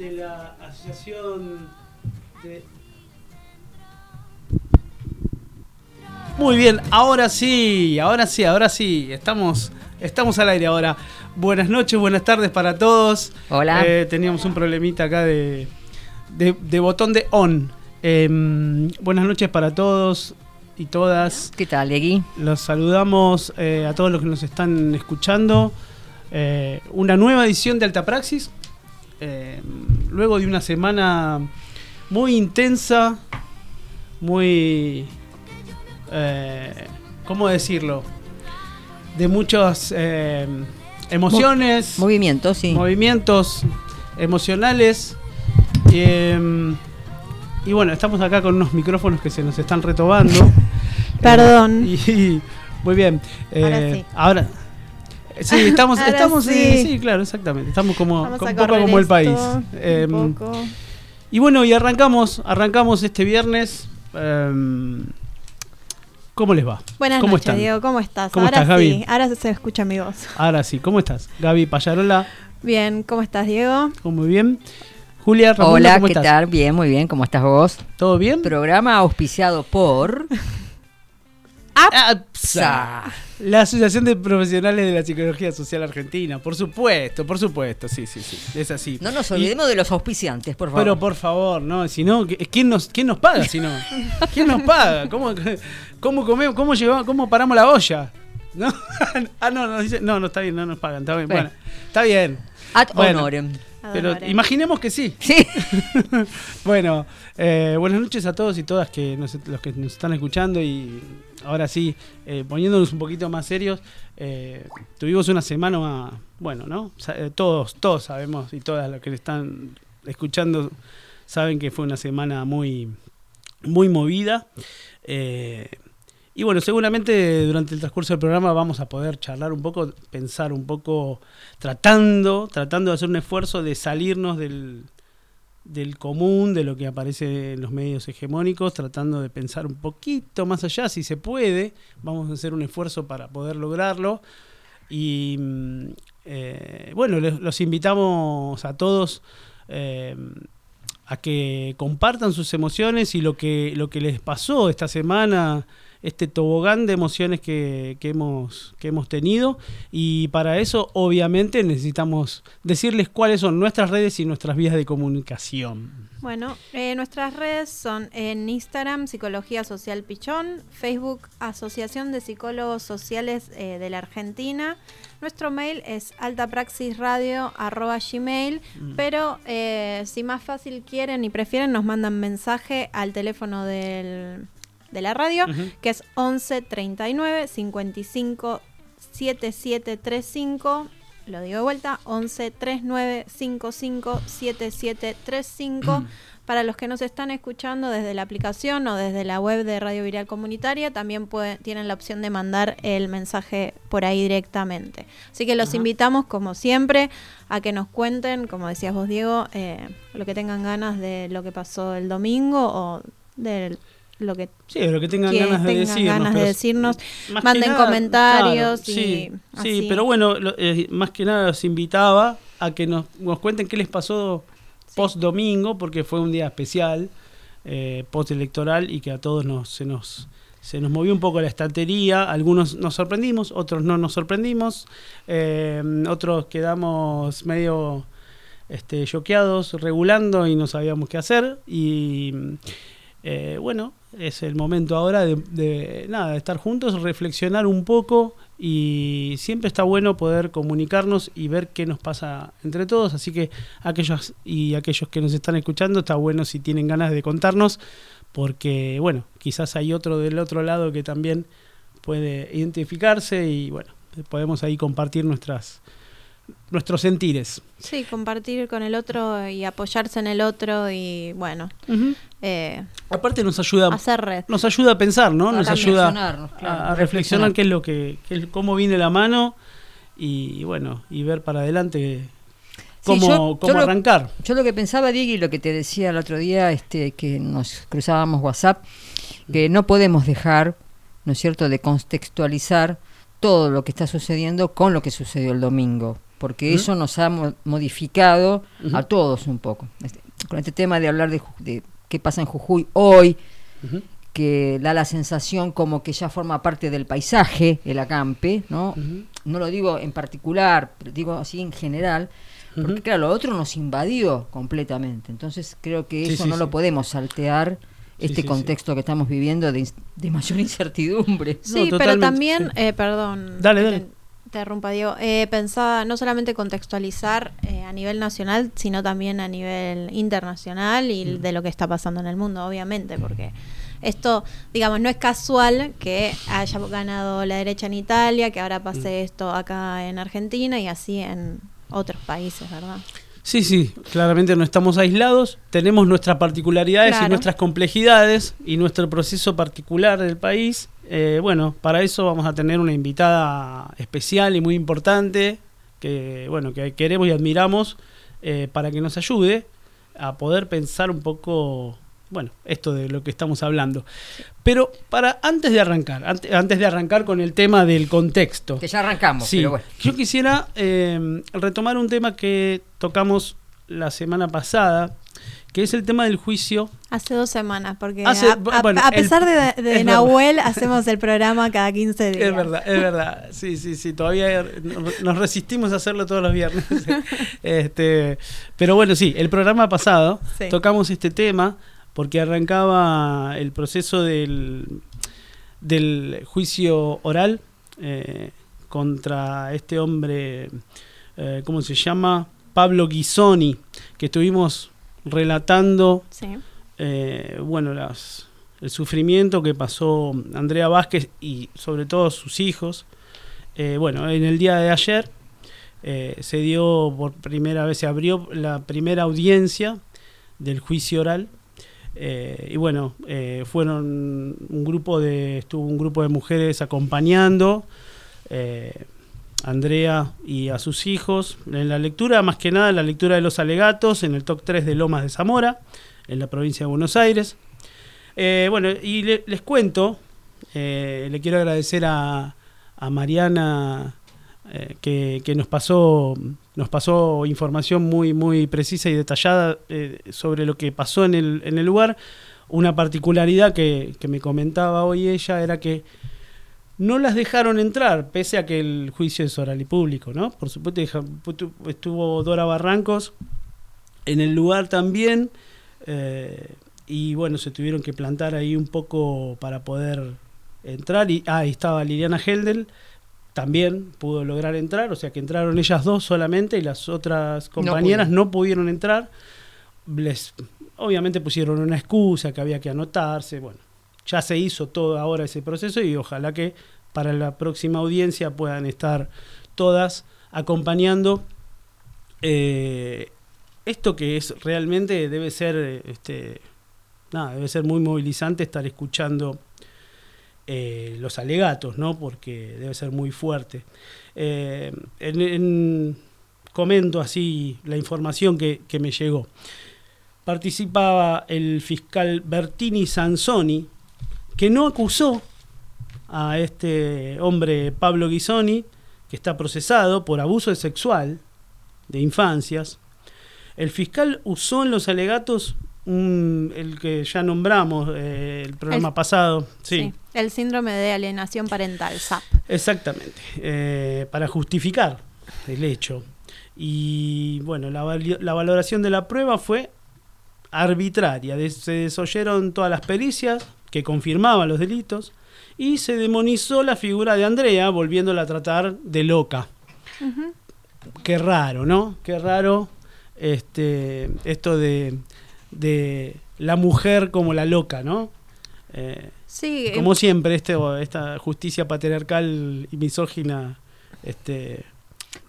de la Asociación de... Muy bien, ahora sí, ahora sí, ahora sí, estamos, estamos al aire ahora. Buenas noches, buenas tardes para todos. Hola. Eh, teníamos un problemita acá de, de, de botón de on. Em, buenas noches para todos y todas. ¿Qué tal, Egui? Los saludamos eh, a todos los que nos están escuchando. Eh, una nueva edición de Alta Praxis. Eh, luego de una semana muy intensa, muy... eh, ¿Cómo decirlo? De muchas eh, emociones, Movimiento, sí. movimientos emocionales. eh, y bueno, estamos acá con unos micrófonos que se nos están retobando. Perdón. Eh, y, muy bien. Ahora eh, sí. ahora- sí, estamos, Ahora estamos sí. sí. sí, claro, exactamente. Estamos como, Vamos un poco como el país. un Em, poco. y bueno, y arrancamos, arrancamos este viernes. em, ¿Cómo les va? Buenas ¿Cómo noches, están? Diego. ¿Cómo estás? ¿Cómo ahora estás, sí, Gaby? ahora se escucha mi voz. Ahora sí, ¿cómo estás? Gaby Payarola, Bien, ¿cómo estás, Diego? ¿cómo muy bien? Julia Ramón, Hola, ¿cómo ¿qué estás? tal? Bien, muy bien. ¿Cómo estás vos? ¿Todo bien? Programa auspiciado por APSA, la Asociación de Profesionales de la Psicología Social Argentina. Por supuesto, por supuesto, sí, sí, sí, es así. No nos Y- olvidemos de los auspiciantes, por favor. Pero por favor, no, si no, ¿quién nos, quién nos paga si no? ¿Quién nos paga? ¿Cómo, cómo comemos, cómo llevamos, cómo paramos la olla? ¿No? ah, no, no, dice, no, no, está bien, no nos pagan, está bien. Bueno. Bueno, está bien. Ad Bueno. honorem. Pero imaginemos que sí. Sí. Bueno, eh, buenas noches a todos y todas que nos- los que nos están escuchando y ahora sí, eh, poniéndonos un poquito más serios, eh, tuvimos una semana, bueno, ¿no? Eh, todos, todos sabemos y todas los que están escuchando saben que fue una semana muy, muy movida. y bueno, seguramente durante el transcurso del programa vamos a poder charlar un poco, pensar un poco, tratando, tratando de hacer un esfuerzo de salirnos del, del común, de lo que aparece en los medios hegemónicos, tratando de pensar un poquito más allá, si se puede. Vamos a hacer un esfuerzo para poder lograrlo. Y mm, eh, bueno, les- los invitamos a todos eh, a que compartan sus emociones y lo que, lo que les pasó esta semana, este tobogán de emociones que, que hemos, que hemos tenido. Y para eso, obviamente, necesitamos decirles cuáles son nuestras redes y nuestras vías de comunicación. Bueno, eh, nuestras redes son en Instagram Psicología Social Pichón, Facebook Asociación de Psicólogos Sociales eh, de la Argentina. Nuestro mail es altapraxisradio.gmail, Mm. pero eh, si más fácil quieren y prefieren, nos mandan mensaje al teléfono del, de la radio, que es 11 39 55 7735. lo digo de vuelta, 11 39 55 7735. Para los que nos están escuchando desde la aplicación o desde la web de Radio Viral Comunitaria, también pueden, tienen la opción de mandar el mensaje por ahí directamente. Así que los Ajá. invitamos, como siempre, a que nos cuenten, como decías vos, Diego, eh, lo que tengan ganas de lo que pasó el domingo o de lo que Sí, lo que tengan ganas de tengan decirnos. ganas de decirnos. Manden nada, comentarios claro, y sí, sí, pero bueno, lo- eh, más que nada los invitaba a que nos, nos cuenten qué les pasó post domingo, porque fue un día especial, eh, post electoral, y que a todos nos, se nos se nos movió un poco la estantería, algunos nos sorprendimos, otros no nos sorprendimos, eh, otros quedamos medio este, choqueados, regulando y no sabíamos qué hacer. Y eh, bueno, es el momento ahora de, de, nada, de estar juntos, reflexionar un poco y siempre está bueno poder comunicarnos y ver qué nos pasa entre todos. Así que aquellos y aquellos que nos están escuchando, está bueno si tienen ganas de contarnos, porque bueno, quizás hay otro del otro lado que también puede identificarse y bueno, podemos ahí compartir nuestras nuestros sentires. Sí, compartir con el otro y apoyarse en el otro y bueno, eh, Aparte nos ayuda hacer red. nos ayuda a pensar, ¿no? A Nos ayuda claro, a, reflexionar qué es lo que, qué cómo viene la mano y bueno, y ver para adelante cómo, Sí, yo- cómo yo lo- arrancar. Yo lo que pensaba, Diego, y lo que te decía el otro día, este, que nos cruzábamos WhatsApp, que no podemos dejar, ¿no es cierto?, de contextualizar todo lo que está sucediendo con lo que sucedió el domingo, porque eso nos ha mo- modificado a todos un poco. Este, con este tema de hablar de, Ju- de qué pasa en Jujuy hoy, que da la sensación como que ya forma parte del paisaje, el acampe, ¿no? no lo digo en particular, pero digo así en general, porque claro, lo otro nos invadió completamente. Entonces creo que Sí, eso sí, no sí. lo podemos saltear, este sí, sí. contexto que estamos viviendo de, de mayor incertidumbre. Sí, No, pero también, sí. eh, perdón, Dale, dale. Te interrumpa, Diego, eh, pensaba no solamente contextualizar eh, a nivel nacional, sino también a nivel internacional y Mm. de lo que está pasando en el mundo, obviamente, porque esto, digamos, no es casual que haya ganado la derecha en Italia, que ahora pase Mm. esto acá en Argentina y así en otros países, ¿verdad? Sí, sí, claramente no estamos aislados, tenemos nuestras particularidades y nuestras complejidades y nuestro proceso particular del país. Eh, bueno, para eso vamos a tener una invitada especial y muy importante que, bueno, que queremos y admiramos eh, para que nos ayude a poder pensar un poco, bueno, esto de lo que estamos hablando. Pero para antes de arrancar, ante- antes de arrancar con el tema del contexto. Que ya arrancamos, Sí, pero bueno. yo quisiera eh, retomar un tema que tocamos la semana pasada, que es el tema del juicio. Hace dos semanas, porque Hace- a, a- bueno, a el- pesar de, de verdad. Nahuel, hacemos el programa cada 15 días. Es verdad, es verdad. Sí, sí, sí. Todavía nos resistimos a hacerlo todos los viernes. este, pero bueno, sí, el programa pasado Sí. tocamos este tema porque arrancaba el proceso del, del juicio oral eh, contra este hombre, eh, ¿cómo se llama? Pablo Ghisoni, que estuvimos relatando Sí. eh, bueno, las, el sufrimiento que pasó Andrea Vázquez y sobre todo sus hijos. Eh, bueno, en el día de ayer eh, se dio por primera vez, se abrió la primera audiencia del juicio oral. Eh, y bueno, fueron un grupo de, estuvo un grupo de mujeres acompañando Andrea y a sus hijos en la lectura, más que nada la lectura de los alegatos en el TOC 3 de Lomas de Zamora, en la provincia de Buenos Aires. Eh, bueno, y le- les cuento, eh, le quiero agradecer a, Mariana eh, que, que nos pasó nos pasó información muy muy precisa y detallada sobre lo que pasó en el, en el lugar. Una particularidad que, que me comentaba hoy ella era que no las dejaron entrar, pese a que el juicio es oral y público, ¿no? Por supuesto, estuvo Dora Barrancos en el lugar también, eh, y bueno, se tuvieron que plantar ahí un poco para poder entrar. Y, ah, ahí estaba Liliana Heldel, también pudo lograr entrar, o sea que entraron ellas dos solamente y las otras compañeras pudieron. no pudieron entrar. Les, obviamente pusieron una excusa que había que anotarse, bueno, ya se hizo todo ahora ese proceso y ojalá que para la próxima audiencia puedan estar todas acompañando eh, esto que es realmente debe ser, este, nada, debe ser muy movilizante estar escuchando eh, los alegatos, ¿no? Porque debe ser muy fuerte. Eh, en- en- comento así la información que me llegó. Participaba el fiscal Bertini Sansoni, que no acusó a este hombre Pablo Ghisoni, que está procesado por abuso sexual de infancias. El fiscal usó en los alegatos un- el que ya nombramos eh, el programa El- pasado. Sí. sí. El síndrome de alienación parental, SAP. Exactamente, eh, para justificar el hecho. Y bueno, la, la valoración de la prueba fue arbitraria. Se desoyeron todas las pericias que confirmaban los delitos y se demonizó la figura de Andrea, volviéndola a tratar de loca. Qué raro, ¿no? Qué raro este, esto de, de la mujer como la loca, ¿no? Eh, Sí, eh, como siempre, este, esta justicia patriarcal y misógina este,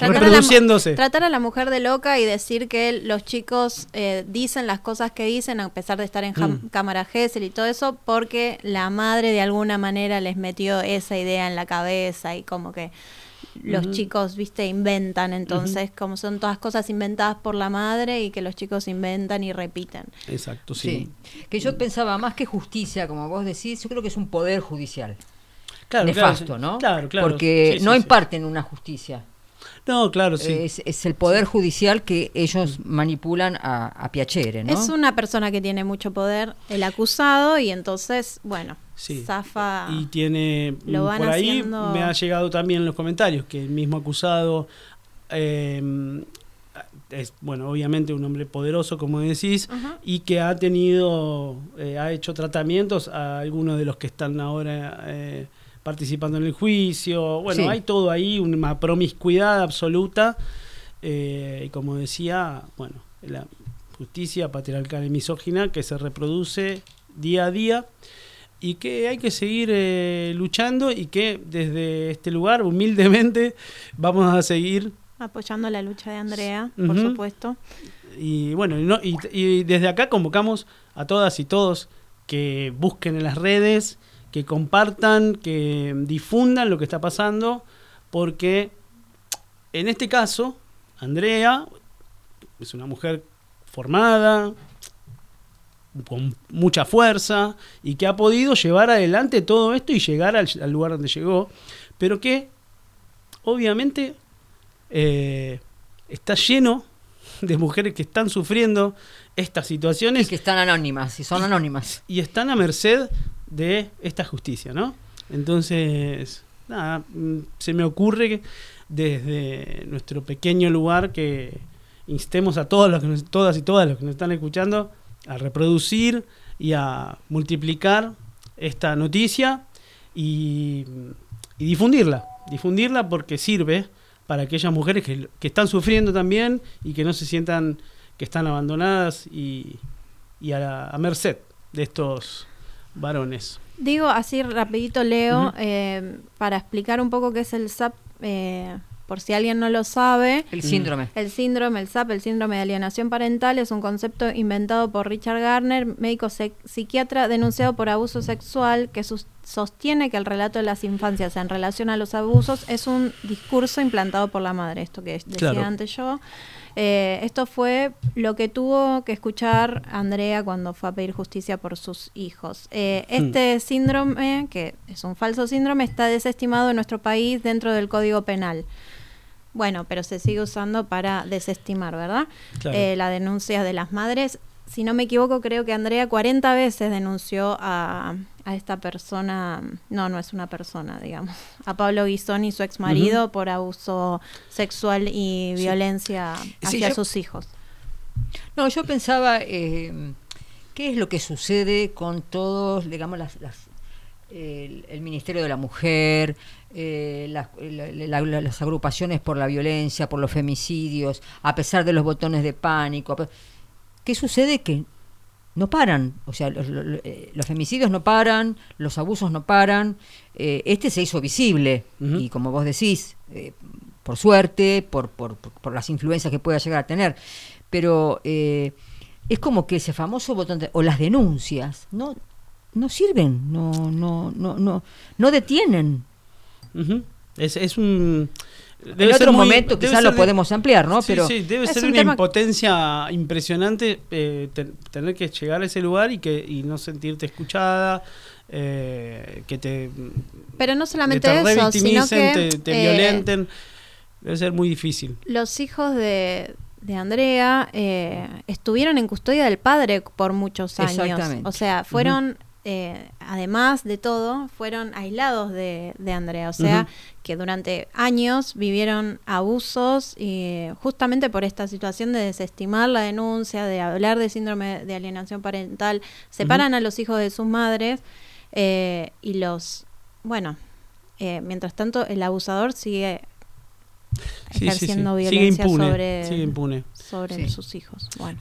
Tratar a la reproduciéndose. Tratar a la mujer de loca y decir que los chicos eh, dicen las cosas que dicen a pesar de estar en Mm. cámara Gesell y todo eso porque la madre de alguna manera les metió esa idea en la cabeza y como que los chicos, viste, inventan, entonces como son todas cosas inventadas por la madre y que los chicos inventan y repiten. Exacto, sí. Sí. Que yo pensaba más que justicia, como vos decís, yo creo que es un poder judicial. Claro, nefasto, claro, ¿no? Claro, claro. Porque Sí, sí, no sí. imparten una justicia. No, claro, sí. Es, es el poder judicial que ellos manipulan a, a Piacere, ¿no? Es una persona que tiene mucho poder, el acusado, y entonces, bueno, Sí. zafa. Y tiene, Lo mm, van por ahí haciendo- me ha llegado también en los comentarios que el mismo acusado eh, es, bueno, obviamente un hombre poderoso, como decís, y que ha tenido, eh, ha hecho tratamientos a algunos de los que están ahora eh, participando en el juicio. Bueno, Sí. hay todo ahí, una promiscuidad absoluta. eh, y como decía, bueno, la justicia patriarcal y misógina que se reproduce día a día y que hay que seguir eh, luchando y que desde este lugar, humildemente, vamos a seguir Apoyando la lucha de Andrea, por supuesto. Y bueno, y, no- y- y desde acá convocamos a todas y todos que busquen en las redes, que compartan, que difundan lo que está pasando, porque en este caso, Andrea es una mujer formada, con mucha fuerza, y que ha podido llevar adelante todo esto y llegar al, al lugar donde llegó, pero que obviamente eh, está lleno de mujeres que están sufriendo estas Y situaciones que están anónimas, y son anónimas. y están a merced de esta justicia, ¿no? Entonces, nada, mm, se me ocurre que desde nuestro pequeño lugar que instemos a todos los que nos- todas y todas los que nos están escuchando a reproducir y a multiplicar esta noticia y, y difundirla, difundirla porque sirve para aquellas mujeres que, que están sufriendo también y que no se sientan que están abandonadas y, y a, a merced de estos varones. Digo así rapidito, Leo, eh, para explicar un poco qué es el SAP, eh, por si alguien no lo sabe. El síndrome. El síndrome, el SAP, el síndrome de alienación parental, es un concepto inventado por Richard Garner, médico psiquiatra denunciado por abuso sexual, que sus- sostiene que el relato de las infancias en relación a los abusos es un discurso implantado por la madre, esto que decía Claro. antes yo. Eh, esto fue lo que tuvo que escuchar Andrea cuando fue a pedir justicia por sus hijos. Eh, este síndrome, que es un falso síndrome, está desestimado en nuestro país dentro del Código Penal. Bueno, pero se sigue usando para desestimar, ¿verdad? Claro. Eh, la denuncia de las madres. Si no me equivoco, creo que Andrea 40 veces denunció a, a esta persona, no, no es una persona, digamos, a Pablo Guisoni, su ex marido, por abuso sexual y violencia Sí, hacia yo- sus hijos. No, yo pensaba, eh, ¿qué es lo que sucede con todos, digamos, las, las- el, el Ministerio de la Mujer, eh, las, la- la- la- las agrupaciones por la violencia, por los femicidios, a pesar de los botones de pánico? a ¿Qué sucede? Que no paran, o sea, los, los- eh, los femicidios no paran, los abusos no paran. eh, este se hizo visible y como vos decís, eh, por suerte, por, por, por- las influencias que pueda llegar a tener. Pero eh, es como que ese famoso botón de- o las denuncias no, no sirven, no, no, no, no, no detienen. Es, es un... debe en ser otro muy- momento quizás lo de- podemos ampliar, ¿no? Sí, Pero sí, debe ser un una tema- impotencia impresionante eh, te- tener que llegar a ese lugar y que y no sentirte escuchada, eh, que te, Pero no que solamente te eso, sino que te, te eh, violenten. Debe ser muy difícil. los hijos de, de Andrea eh, estuvieron en custodia del padre por muchos años. Exactamente. O sea, fueron, eh, además de todo, fueron aislados de, de Andrea. O sea, que durante años vivieron abusos y justamente por esta situación de desestimar la denuncia, de hablar de síndrome de alienación parental, separan a los hijos de sus madres eh, y los, bueno, eh, mientras tanto el abusador sigue Sí, sí, sí. ejerciendo Sigue violencia impune, sobre, sigue impune. sobre Sí. sus hijos. Bueno.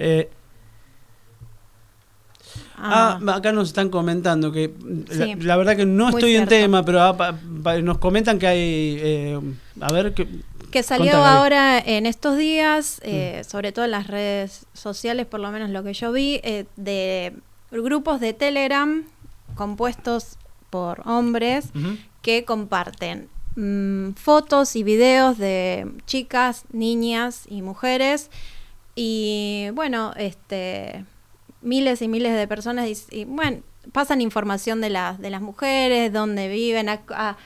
Ah, ah, acá nos están comentando que la, Sí. la verdad que no Muy estoy en tema, pero ah, pa- pa- nos comentan que hay, eh, a ver, que, que salió ahora en estos días, Mm. eh, sobre todo en las redes sociales, por lo menos lo que yo vi, eh, de grupos de Telegram compuestos por hombres que comparten mm, fotos y videos de chicas, niñas y mujeres y bueno, este miles y miles de personas y, y, bueno, pasan información de las de las mujeres, dónde viven, a, a-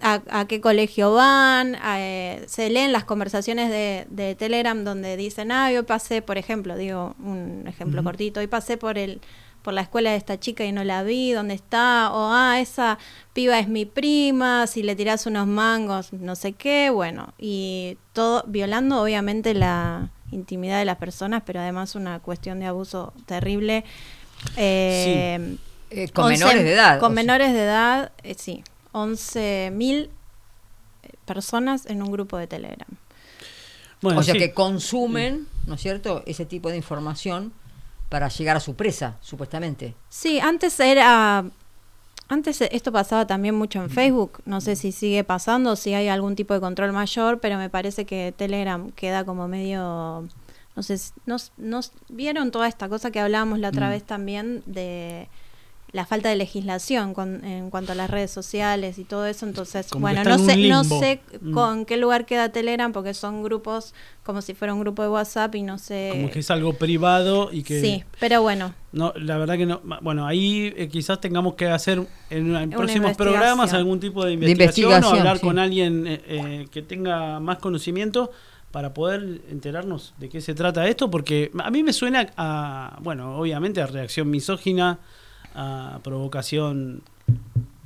a- a- qué colegio van, a, eh, se leen las conversaciones de, de Telegram donde dicen, ah, yo pasé, por ejemplo, digo un ejemplo cortito, hoy pasé por el por la escuela de esta chica y no la vi, ¿dónde está? O, ah, esa piba es mi prima, si le tirás unos mangos, no sé qué, bueno, y todo violando obviamente la intimidad de las personas, pero además una cuestión de abuso terrible. Eh, eh, con 11 menores de edad. Con sea, menores de edad, eh, sí, 11.000 personas en un grupo de Telegram. Bueno, o sea sí. que consumen, ¿no es cierto?, ese tipo de información para llegar a su presa, supuestamente. Sí, antes era. Antes esto pasaba también mucho en Facebook. No sé si sigue pasando, si hay algún tipo de control mayor, pero me parece que Telegram queda como medio. No sé, nos, nos vieron toda esta cosa que hablábamos la otra Mm. vez también de la falta de legislación con- en cuanto a las redes sociales y todo eso. Entonces, Como bueno, no sé, no sé Mm. con qué lugar queda Telegram porque son grupos como si fuera un grupo de WhatsApp y no sé. como que es algo privado y que Sí, pero bueno, no la verdad que no bueno ahí eh, quizás tengamos que hacer en, próximos programas algún tipo de investigación, o investigación, hablar sí. con alguien eh, eh, que tenga más conocimiento para poder enterarnos de qué se trata esto porque a mí me suena a bueno obviamente a reacción misógina a provocación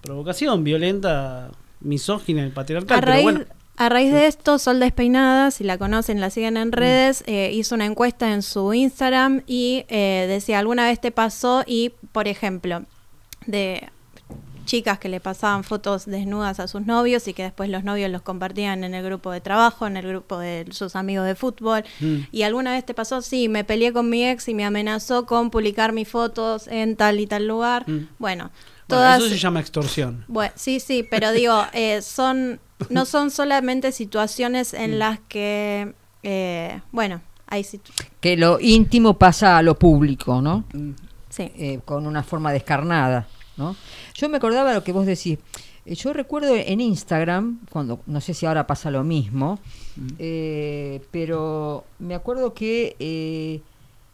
provocación violenta misógina y patriarcal A pero raíz, bueno a raíz de esto, Sol Despeinada, si la conocen, la siguen en redes, eh, hizo una encuesta en su Instagram y eh, decía, ¿alguna vez te pasó? Y, por ejemplo, de chicas que le pasaban fotos desnudas a sus novios y que después los novios los compartían en el grupo de trabajo, en el grupo de sus amigos de fútbol. Mm. ¿Y alguna vez te pasó? Sí, me peleé con mi ex y me amenazó con publicar mis fotos en tal y tal lugar. Mm. Bueno, Bueno, todas... eso se llama extorsión Bueno, sí, sí, pero digo, eh, son no son solamente situaciones en las que, eh, bueno, hay Que lo íntimo pasa a lo público, ¿no? sí. Eh, con una forma descarnada, ¿no? Yo me acordaba lo que vos decís. Eh, yo recuerdo en Instagram, cuando no sé si ahora pasa lo mismo, eh, pero me acuerdo que eh,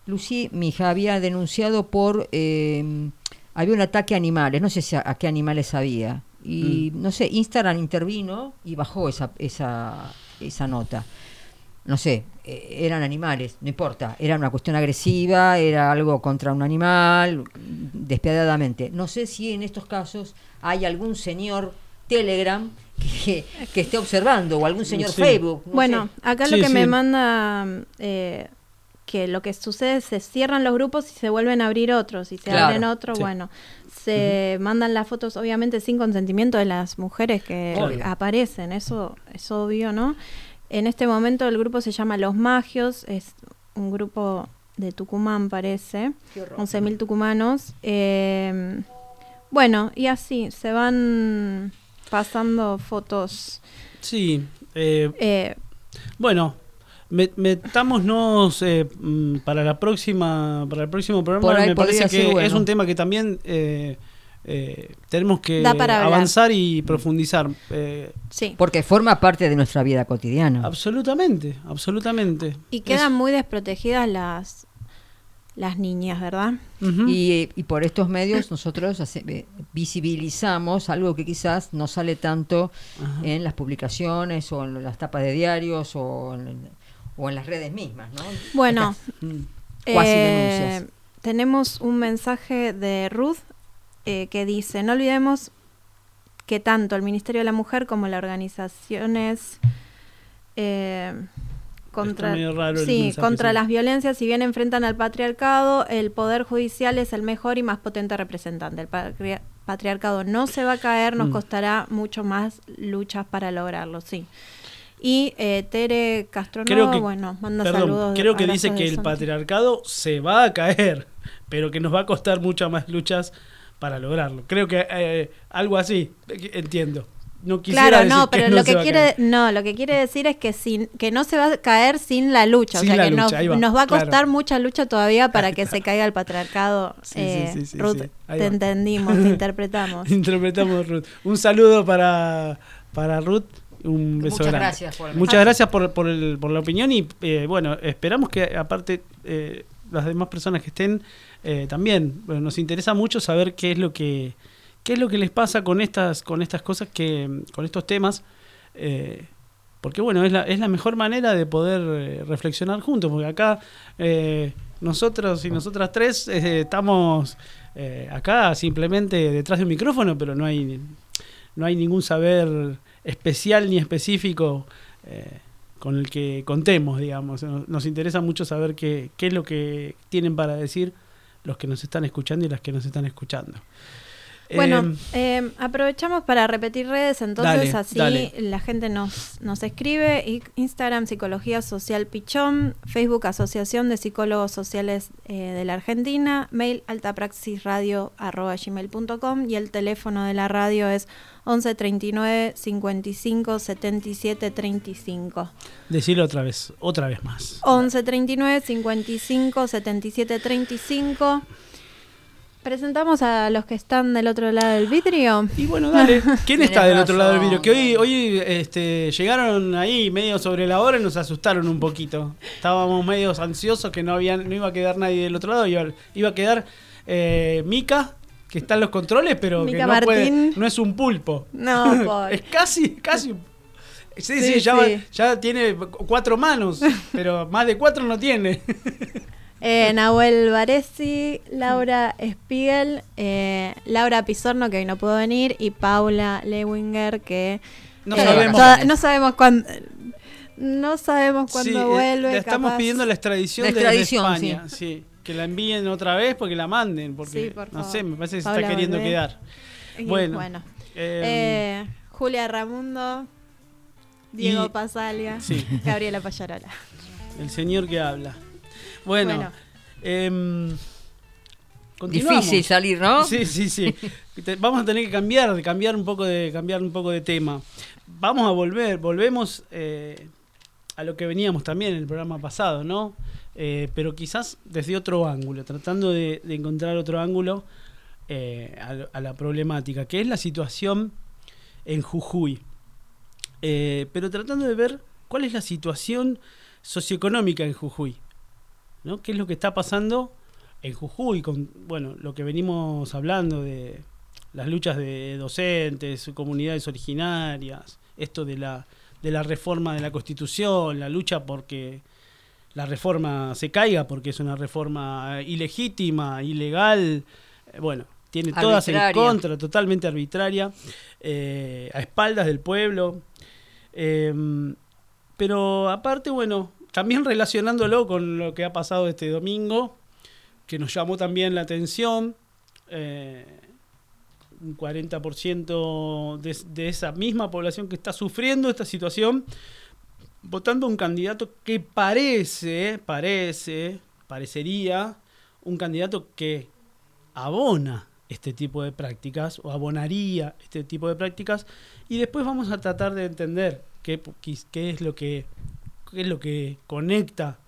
Lucy, mi hija, había denunciado por eh, había un ataque a animales, no sé si a, a qué animales había. Y no sé, Instagram intervino y bajó esa esa esa nota. No sé, eran animales, no importa, era una cuestión agresiva, era algo contra un animal, despiadadamente. No sé si en estos casos hay algún señor Telegram que, que esté observando o algún señor Sí. Facebook. no bueno, sé. acá Sí, lo que sí. me manda eh, que lo que sucede es se cierran los grupos y se vuelven a abrir otros y se Claro, abren otros, sí. bueno, se mandan las fotos obviamente sin consentimiento de las mujeres que Obvio. aparecen, eso es obvio, ¿no? En este momento el grupo se llama Los Magios, es un grupo de Tucumán parece. Qué horror. 11.000 tucumanos. Eh, bueno, y así se van pasando fotos. Sí, Eh, Eh, bueno, me- metámonos eh, mm, para la próxima, para el próximo programa. Me parece que bueno. es un tema que también eh, eh, tenemos que avanzar y profundizar. Eh, sí. Porque forma parte de nuestra vida cotidiana. absolutamente, absolutamente. Y quedan muy desprotegidas las, las niñas, ¿verdad? Y, y por estos medios nosotros hace- eh, visibilizamos algo que quizás no sale tanto en las publicaciones o en las tapas de diarios o en, o en las redes mismas, ¿no? Bueno, Mm. Cuasi eh, denuncias. tenemos un mensaje de Ruth eh, que dice, no olvidemos que tanto el Ministerio de la Mujer como las organizaciones eh, contra, sí, contra las violencias, si bien enfrentan al patriarcado, el Poder Judicial es el mejor y más potente representante. El patri- patriarcado no se va a caer, nos Mm. costará mucho más luchas para lograrlo, sí. Y eh, Tere Castro, Creo que- bueno, manda Perdón, saludos. creo que dice que el patriarcado se va a caer, pero que nos va a costar muchas más luchas para lograrlo. Creo que eh, algo así, entiendo. No quisiera Claro, decir no, que pero no lo que quiere, no, lo que quiere decir es que sin, que no se va a caer sin la lucha, Sin o sea la que lucha, nos, va, nos va a costar claro. mucha lucha todavía para que se caiga el patriarcado. Sí, Eh, sí, sí, sí, Ruth, te va. entendimos, te interpretamos. Interpretamos Ruth. Un saludo para, para Ruth. Un beso Muchas grande. gracias por el Muchas gracias por, por, el- por la opinión y eh, bueno, esperamos que aparte eh, las demás personas que estén eh, también. Nos interesa mucho saber qué es lo que qué es lo que les pasa con estas con estas cosas que con estos temas. eh, porque bueno, es la, es la mejor manera de poder eh, reflexionar juntos, porque acá nosotros y nosotras tres estamos acá simplemente detrás de un micrófono, pero no hay, no hay ningún saber especial ni específico con el que contemos, digamos. Nos, nos interesa mucho saber qué, qué es lo que tienen para decir los que nos están escuchando y las que nos están escuchando. Bueno, Eh, aprovechamos para repetir redes, entonces Dale, así dale. la gente nos, nos escribe. Instagram Psicología Social Pichón, Facebook Asociación de Psicólogos Sociales eh, de la Argentina, mail altapraxisradio.gmail.com y el teléfono de la radio es 11 39 55 77 35. decirlo otra vez, otra vez más. 11 39 55 77 35. Presentamos a los que están del otro lado del vidrio. Y bueno, dale. ¿Quién está del otro lado del vidrio? Que hoy, hoy este, llegaron ahí medio sobre la hora y nos asustaron un poquito. Estábamos medio ansiosos que no, había, no iba a quedar nadie del otro lado. Iba, iba a quedar eh, Mica, que está en los controles, pero que no, puede- Martín. no es un pulpo. No, pobre. es casi, casi. un- Sí, sí, Sí, ya, sí. ya tiene cu- cuatro manos, pero más de cuatro no tiene. Eh, Nahuel Varesi, Laura Spiegel, eh, Laura Pizorno, que hoy no pudo venir, y Paula Lewinger, que No eh, sabemos. toda- no sabemos cuándo. No sabemos cuándo Sí, vuelve. le estamos capaz. pidiendo la extradición, La desde extradición, España. Sí. Que la envíen otra vez porque la manden. Porque, Sí, por no favor. sé, me parece que se está queriendo quedar. Y Bueno. Eh, Eh, Julia Ramundo, Diego y- Pasalia, sí. Gabriela Payarola. El señor que habla. Bueno, Bueno. em. Difícil salir, ¿no? Sí, sí, sí. Vamos a tener que cambiar, de cambiar un poco de, cambiar un poco de tema. Vamos a volver, volvemos eh, a lo que veníamos también en el programa pasado, ¿no? Eh, pero quizás desde otro ángulo, tratando de, encontrar otro ángulo eh, a la problemática, que es la situación en Jujuy. Eh, pero tratando de ver cuál es la situación socioeconómica en Jujuy. ¿no? ¿Qué es lo que está pasando en Jujuy? Con bueno, lo que venimos hablando de las luchas de docentes, comunidades originarias, esto de la, de la reforma de la Constitución, la lucha porque la reforma se caiga porque es una reforma ilegítima, ilegal, eh, bueno, tiene todas en contra, totalmente arbitraria, eh, a espaldas del pueblo. Eh, pero aparte, bueno, también relacionándolo con lo que ha pasado este domingo, que nos llamó también la atención, eh, un 40% de, de esa misma población que está sufriendo esta situación, votando a un candidato que parece, parece, parecería un candidato que abona este tipo de prácticas o abonaría este tipo de prácticas y después vamos a tratar de entender qué, qué es lo que qué es lo que conecta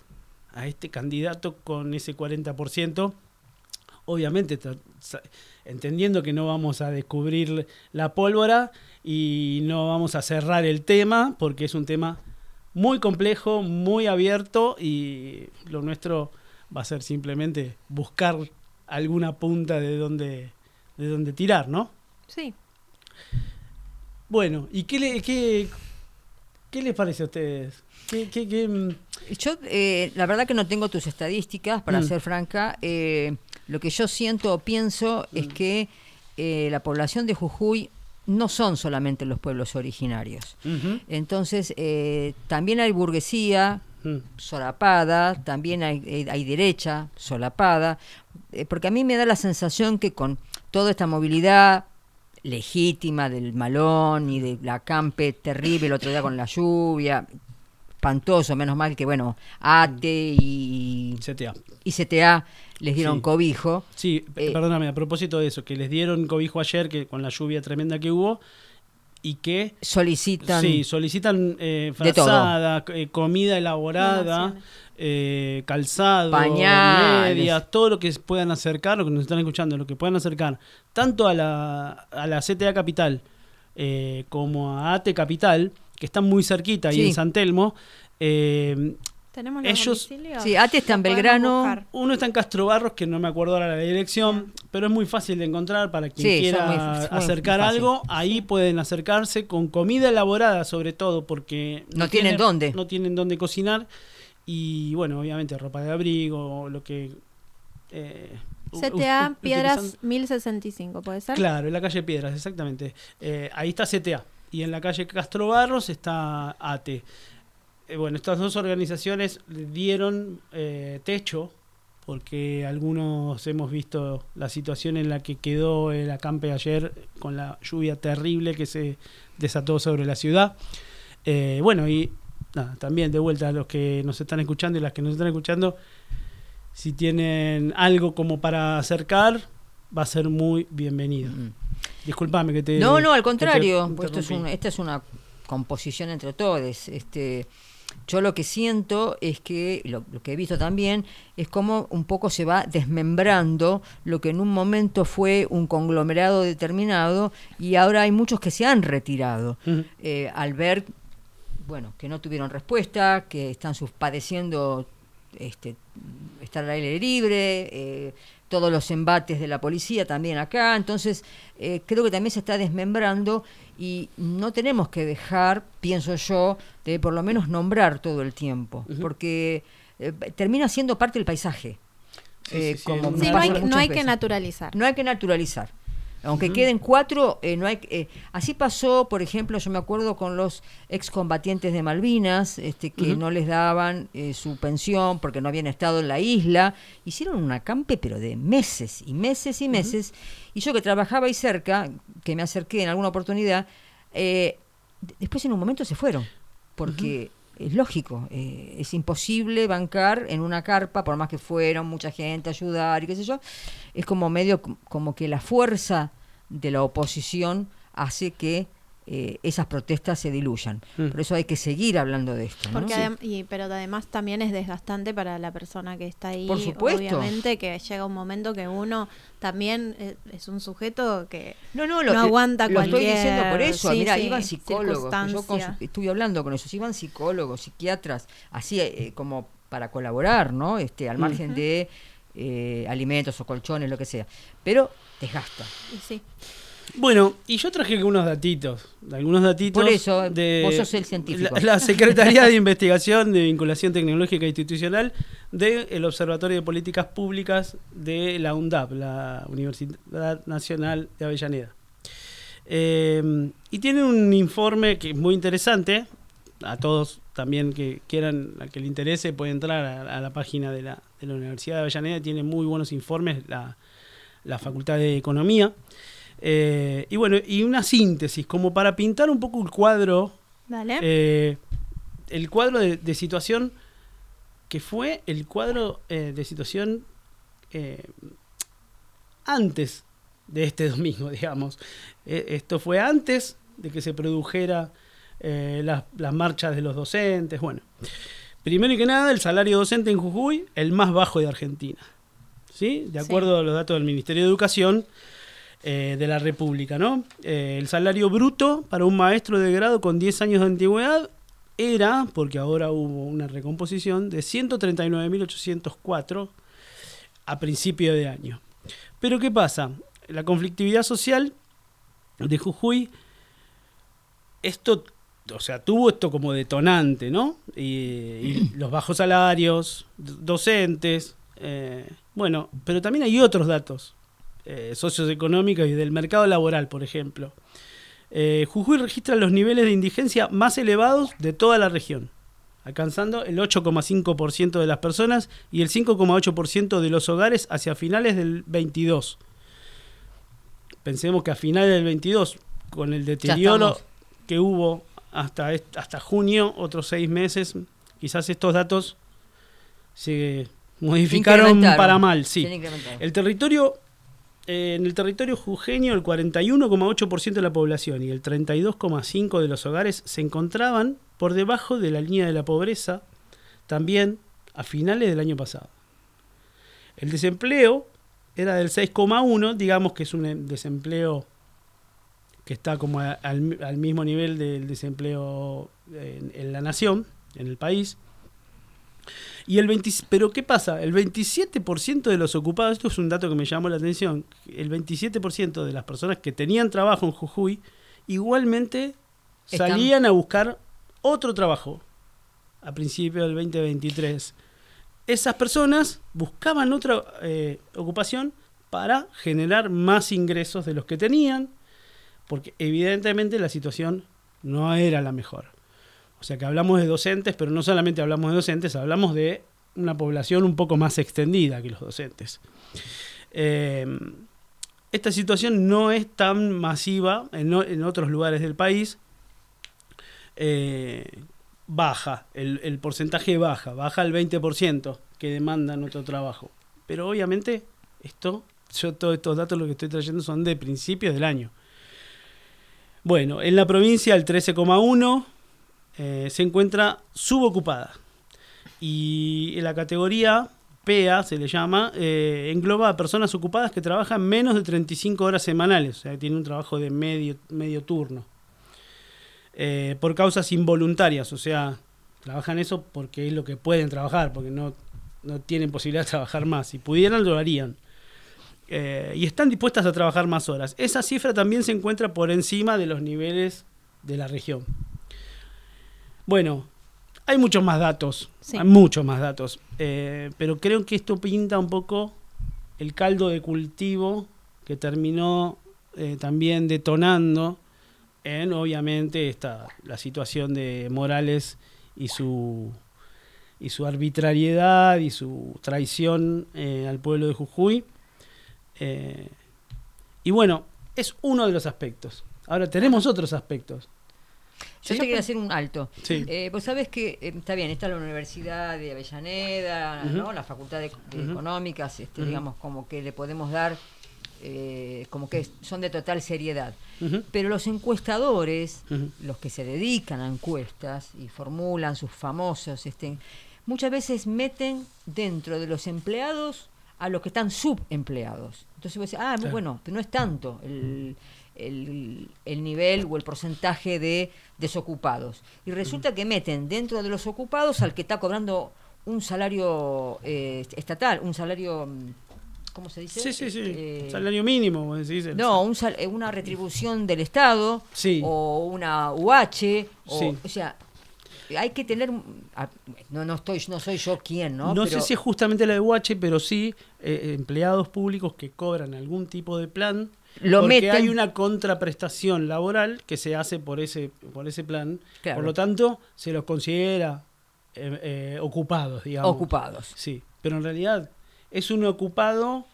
a este candidato con ese 40%. Obviamente, entendiendo que no vamos a descubrir la pólvora y no vamos a cerrar el tema, porque es un tema muy complejo, muy abierto y lo nuestro va a ser simplemente buscar alguna punta de donde, de donde tirar, ¿no? Sí. Bueno, ¿y qué, le, qué, qué les parece a ustedes? ¿Qué, qué, qué, mm, Yo, eh, la verdad que no tengo tus estadísticas, para Mm. ser franca. Eh, lo que yo siento o pienso es Mm. que eh, la población de Jujuy no son solamente los pueblos originarios. Entonces, eh, también hay burguesía mm, solapada, también hay, eh, hay derecha solapada, eh, porque a mí me da la sensación que con toda esta movilidad legítima del malón y de la campe terrible el otro día con la lluvia, espantoso, menos mal que bueno, ATE y, CTA. y CTA les dieron Sí. cobijo. Sí, Eh, perdóname, a propósito de eso, que les dieron cobijo ayer que con la lluvia tremenda que hubo y que Solicitan sí, solicitan eh, frazada, eh, comida elaborada, eh, calzado, Pañales. medias, todo lo que puedan acercar, lo que nos están escuchando, lo que puedan acercar, tanto a la, a la CTA Capital eh, como a ATE Capital, que están muy cerquita ahí Sí. en San Telmo. Eh, Tenemos los Ellos- domicilios. Sí, ATE está en Belgrano. buscar. Uno está en Castro Barros, que no me acuerdo ahora la dirección, pero es muy fácil de encontrar para quien Sí, quiera muy- son muy acercar algo. Ahí pueden acercarse con comida elaborada, sobre todo, porque No tienen dónde. No tienen dónde cocinar. Y bueno, obviamente ropa de abrigo, lo que. eh, CTA u- Piedras utilizan- 1065, ¿puede ser? Claro, en la calle Piedras, exactamente. Eh, ahí está CTA. Y en la calle Castro Barros está ATE. Eh, bueno, estas dos organizaciones dieron eh, techo, porque algunos hemos visto la situación en la que quedó el acampe ayer con la lluvia terrible que se desató sobre la ciudad. Eh, bueno, y nada, también de vuelta a los que nos están escuchando y las que nos están escuchando, si tienen algo como para acercar, va a ser muy bienvenido. Mm. Disculpame que te. No, no, al te contrario. pues esto es un- esta es una composición entre todos. Este, yo lo que siento es que, lo, lo que he visto también, es como un poco se va desmembrando lo que en un momento fue un conglomerado determinado y ahora hay muchos que se han retirado. Eh, al ver, bueno, que no tuvieron respuesta, que están sus, padeciendo este, estar al aire libre, eh, todos los embates de la policía también acá, entonces eh, creo que también se está desmembrando y no tenemos que dejar, pienso yo, de por lo menos nombrar todo el tiempo, porque eh, termina siendo parte del paisaje. Sí, eh, sí, sí, como no hay, que- no muchas hay que veces. naturalizar. No hay que naturalizar. Aunque queden cuatro, eh, no hay que- eh, así pasó, por ejemplo, yo me acuerdo con los excombatientes de Malvinas, este, que no les daban eh, su pensión porque no habían estado en la isla. Hicieron un acampe, pero de meses y meses y meses. Y yo que trabajaba ahí cerca, que me acerqué en alguna oportunidad, eh, después en un momento se fueron. Porque es lógico, eh, es imposible bancar en una carpa, por más que fueron mucha gente a ayudar y qué sé yo, es como medio com- como que la fuerza de la oposición hace que eh, esas protestas se diluyan. Mm. Por eso hay que seguir hablando de esto. ¿no? Porque adem- y, pero además también es desgastante para la persona que está ahí. Por supuesto. Obviamente que llega un momento que uno también eh, es un sujeto que No, no, no aguanta lo estoy cualquier- diciendo por eso. sí, Mira, sí, iban psicólogos. Yo con estuve hablando con ellos. Iban psicólogos, psiquiatras, así eh, como para colaborar, ¿no? Este, al margen de eh, alimentos o colchones, lo que sea. Pero desgasta. sí. Bueno, y yo traje algunos datitos. Algunos datitos. Por eso, de vos sos el científico. La, la Secretaría de Investigación de Vinculación Tecnológica e Institucional del Observatorio de Políticas Públicas de la UNDAP, la Universidad Nacional de Avellaneda. Eh, y tienen un informe que es muy interesante. A todos también que quieran, a que le interese, puede entrar a, a la página de la, de la Universidad de Avellaneda. Tiene muy buenos informes la, la Facultad de Economía. Eh, y bueno, y una síntesis, como para pintar un poco el cuadro, Dale. eh, el cuadro de, de situación que fue el cuadro eh, de situación antes de este domingo, digamos. Esto fue antes de que se produjera eh, las, las marchas de los docentes, bueno. Primero y que nada, el salario docente en Jujuy, el más bajo de Argentina. ¿Sí? De Sí. acuerdo a los datos del Ministerio de Educación eh, de la República, ¿no? Eh, el salario bruto para un maestro de grado con 10 años de antigüedad era, porque ahora hubo una recomposición, de 139.804 a principio de año. Pero ¿qué pasa? La conflictividad social de Jujuy, esto, o sea, tuvo esto como detonante, ¿no? Y, y los bajos salarios, docentes, eh, bueno, pero también hay otros datos eh, socioeconómicos y del mercado laboral, por ejemplo. Eh, Jujuy registra los niveles de indigencia más elevados de toda la región, alcanzando el 8,5% de las personas y el 5,8% de los hogares hacia finales del 22. Pensemos que a finales del 22, con el deterioro que hubo hasta, hasta junio, otros seis meses, quizás estos datos se modificaron para mal. Sí. El territorio, eh, en el territorio jujeño, el 41,8% de la población y el 32,5% de los hogares se encontraban por debajo de la línea de la pobreza, también a finales del año pasado. El desempleo era del 6,1%, digamos que es un eh, desempleo que está como a- al, al mismo nivel del desempleo en, en la nación, en el país. Y el 20, pero ¿qué pasa? El 27% de los ocupados, esto es un dato que me llamó la atención, el 27% de las personas que tenían trabajo en Jujuy igualmente Están- salían a buscar otro trabajo a principios del 2023. Esas personas buscaban otra eh, ocupación para generar más ingresos de los que tenían, porque evidentemente la situación no era la mejor. O sea que hablamos de docentes, pero no solamente hablamos de docentes, hablamos de una población un poco más extendida que los docentes. Eh, esta situación no es tan masiva en, otros lugares del país. Eh, baja, el, el porcentaje baja, baja al 20% que demandan otro trabajo. Pero obviamente esto, yo todos estos datos lo que estoy trayendo son de principios del año. Bueno, en la provincia el 13,1 eh, se encuentra subocupada. Y en la categoría PEA, se le llama, eh, engloba a personas ocupadas que trabajan menos de 35 horas semanales, o sea, tienen un trabajo de medio, medio turno. Eh, por causas involuntarias, o sea, trabajan eso porque es lo que pueden trabajar, porque no, no tienen posibilidad de trabajar más. Si pudieran, lo harían. Eh, y están dispuestas a trabajar más horas. Esa cifra también se encuentra por encima de los niveles de la región. Bueno, hay muchos más datos, Sí. hay muchos más datos, eh, pero creo que esto pinta un poco el caldo de cultivo que terminó eh, también detonando en, obviamente, esta, la situación de Morales y su, y su arbitrariedad y su traición eh, al pueblo de Jujuy. Eh, y bueno, es uno de los aspectos. Ahora tenemos otros aspectos. Yo te quería hacer un alto. Sí. Eh, vos sabés que eh, está bien, está la Universidad de Avellaneda. ¿no? la Facultad de. Económicas, este, digamos, como que le podemos dar, eh, como que son de total seriedad. Pero los encuestadores, los que se dedican a encuestas y formulan sus famosos, este, muchas veces meten dentro de los empleados a los que están subempleados. Entonces vos decís, ah, Claro. bueno, pero no es tanto el, el- el nivel o el porcentaje de desocupados. Y resulta que meten dentro de los ocupados al que está cobrando un salario eh, estatal, un salario, mm, ¿cómo se dice? Sí, sí, sí. Eh, Salario mínimo, decís. no, un sal- eh, una retribución del Estado Sí. o una UH, o, Sí. o sea, hay que tener no no estoy no soy yo quien, ¿no? No, Pero sé si es justamente la de UH, pero sí eh, empleados públicos que cobran algún tipo de plan. Lo porque meten- hay una contraprestación laboral que se hace por ese, por ese plan. Claro. Por lo tanto, se los considera eh, eh, ocupados, digamos. ocupados. Sí, pero en realidad es un ocupado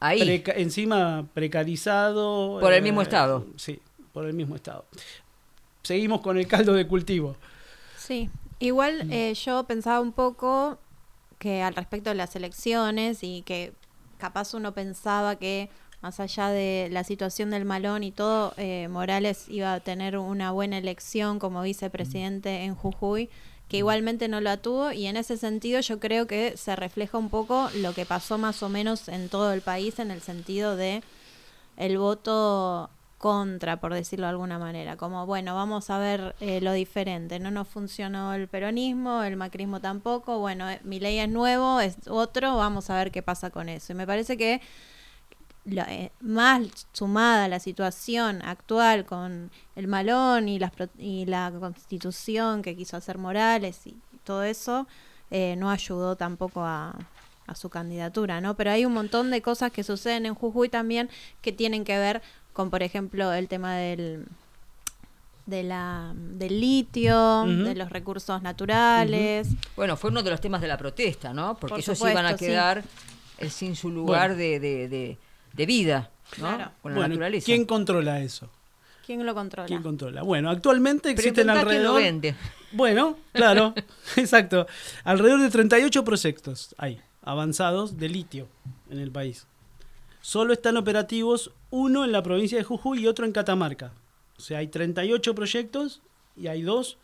Ahí. preca- encima precarizado. Por el mismo Estado. Sí, por el mismo Estado. Seguimos con el caldo de cultivo. Sí, igual eh, yo pensaba un poco que al respecto de las elecciones y que capaz uno pensaba que más allá de la situación del malón y todo, eh, Morales iba a tener una buena elección como vicepresidente en Jujuy, que igualmente no la tuvo y en ese sentido yo creo que se refleja un poco lo que pasó más o menos en todo el país en el sentido de el voto contra, por decirlo de alguna manera, como bueno, vamos a ver eh, lo diferente, no nos funcionó el peronismo, el macrismo tampoco, bueno, eh, mi ley es nuevo, es otro, vamos a ver qué pasa con eso. Y me parece que eh, más sumada la situación actual con el malón y, las, y la constitución que quiso hacer Morales y todo eso, eh, no ayudó tampoco a, a su candidatura, ¿no? Pero hay un montón de cosas que suceden en Jujuy también que tienen que ver con, por ejemplo, el tema del de la, del litio, de los recursos naturales. Bueno, fue uno de los temas de la protesta, ¿no? Porque Por ellos supuesto, iban a sí. quedar eh, sin su lugar Bueno. de, de- de- de vida, ¿no? Claro. Con la Bueno, naturaleza. ¿quién controla eso? ¿Quién lo controla? ¿Quién controla? Bueno, actualmente existen quién lo alrededor... vende. Bueno, claro, exacto. Alrededor de 38 proyectos hay avanzados de litio en el país. Solo están operativos uno en la provincia de Jujuy y otro en Catamarca. O sea, hay 38 proyectos y hay dos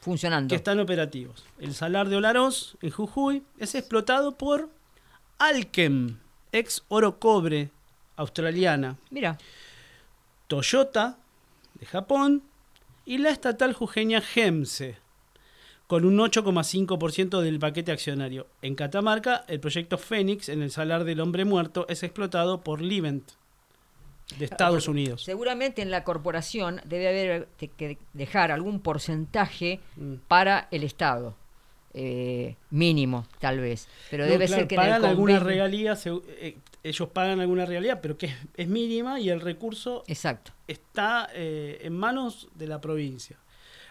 Funcionando. que están operativos. El salar de Olaroz, en Jujuy, es explotado por Alkem, ex oro cobre australiana. Mira, Toyota de Japón y la estatal jujeña Gemse, con un 8,5% del paquete accionario. En Catamarca, el proyecto Fénix en el Salar del Hombre Muerto es explotado por Livent de Estados Unidos. seguramente en la corporación debe haber te- que dejar algún porcentaje Mm. para el Estado. eh, mínimo, tal vez. Pero No, debe claro, ser que en el pagan alguna regalía, se- eh, ellos pagan alguna realidad, pero que es, es mínima y el recurso Exacto. está eh, en manos de la provincia.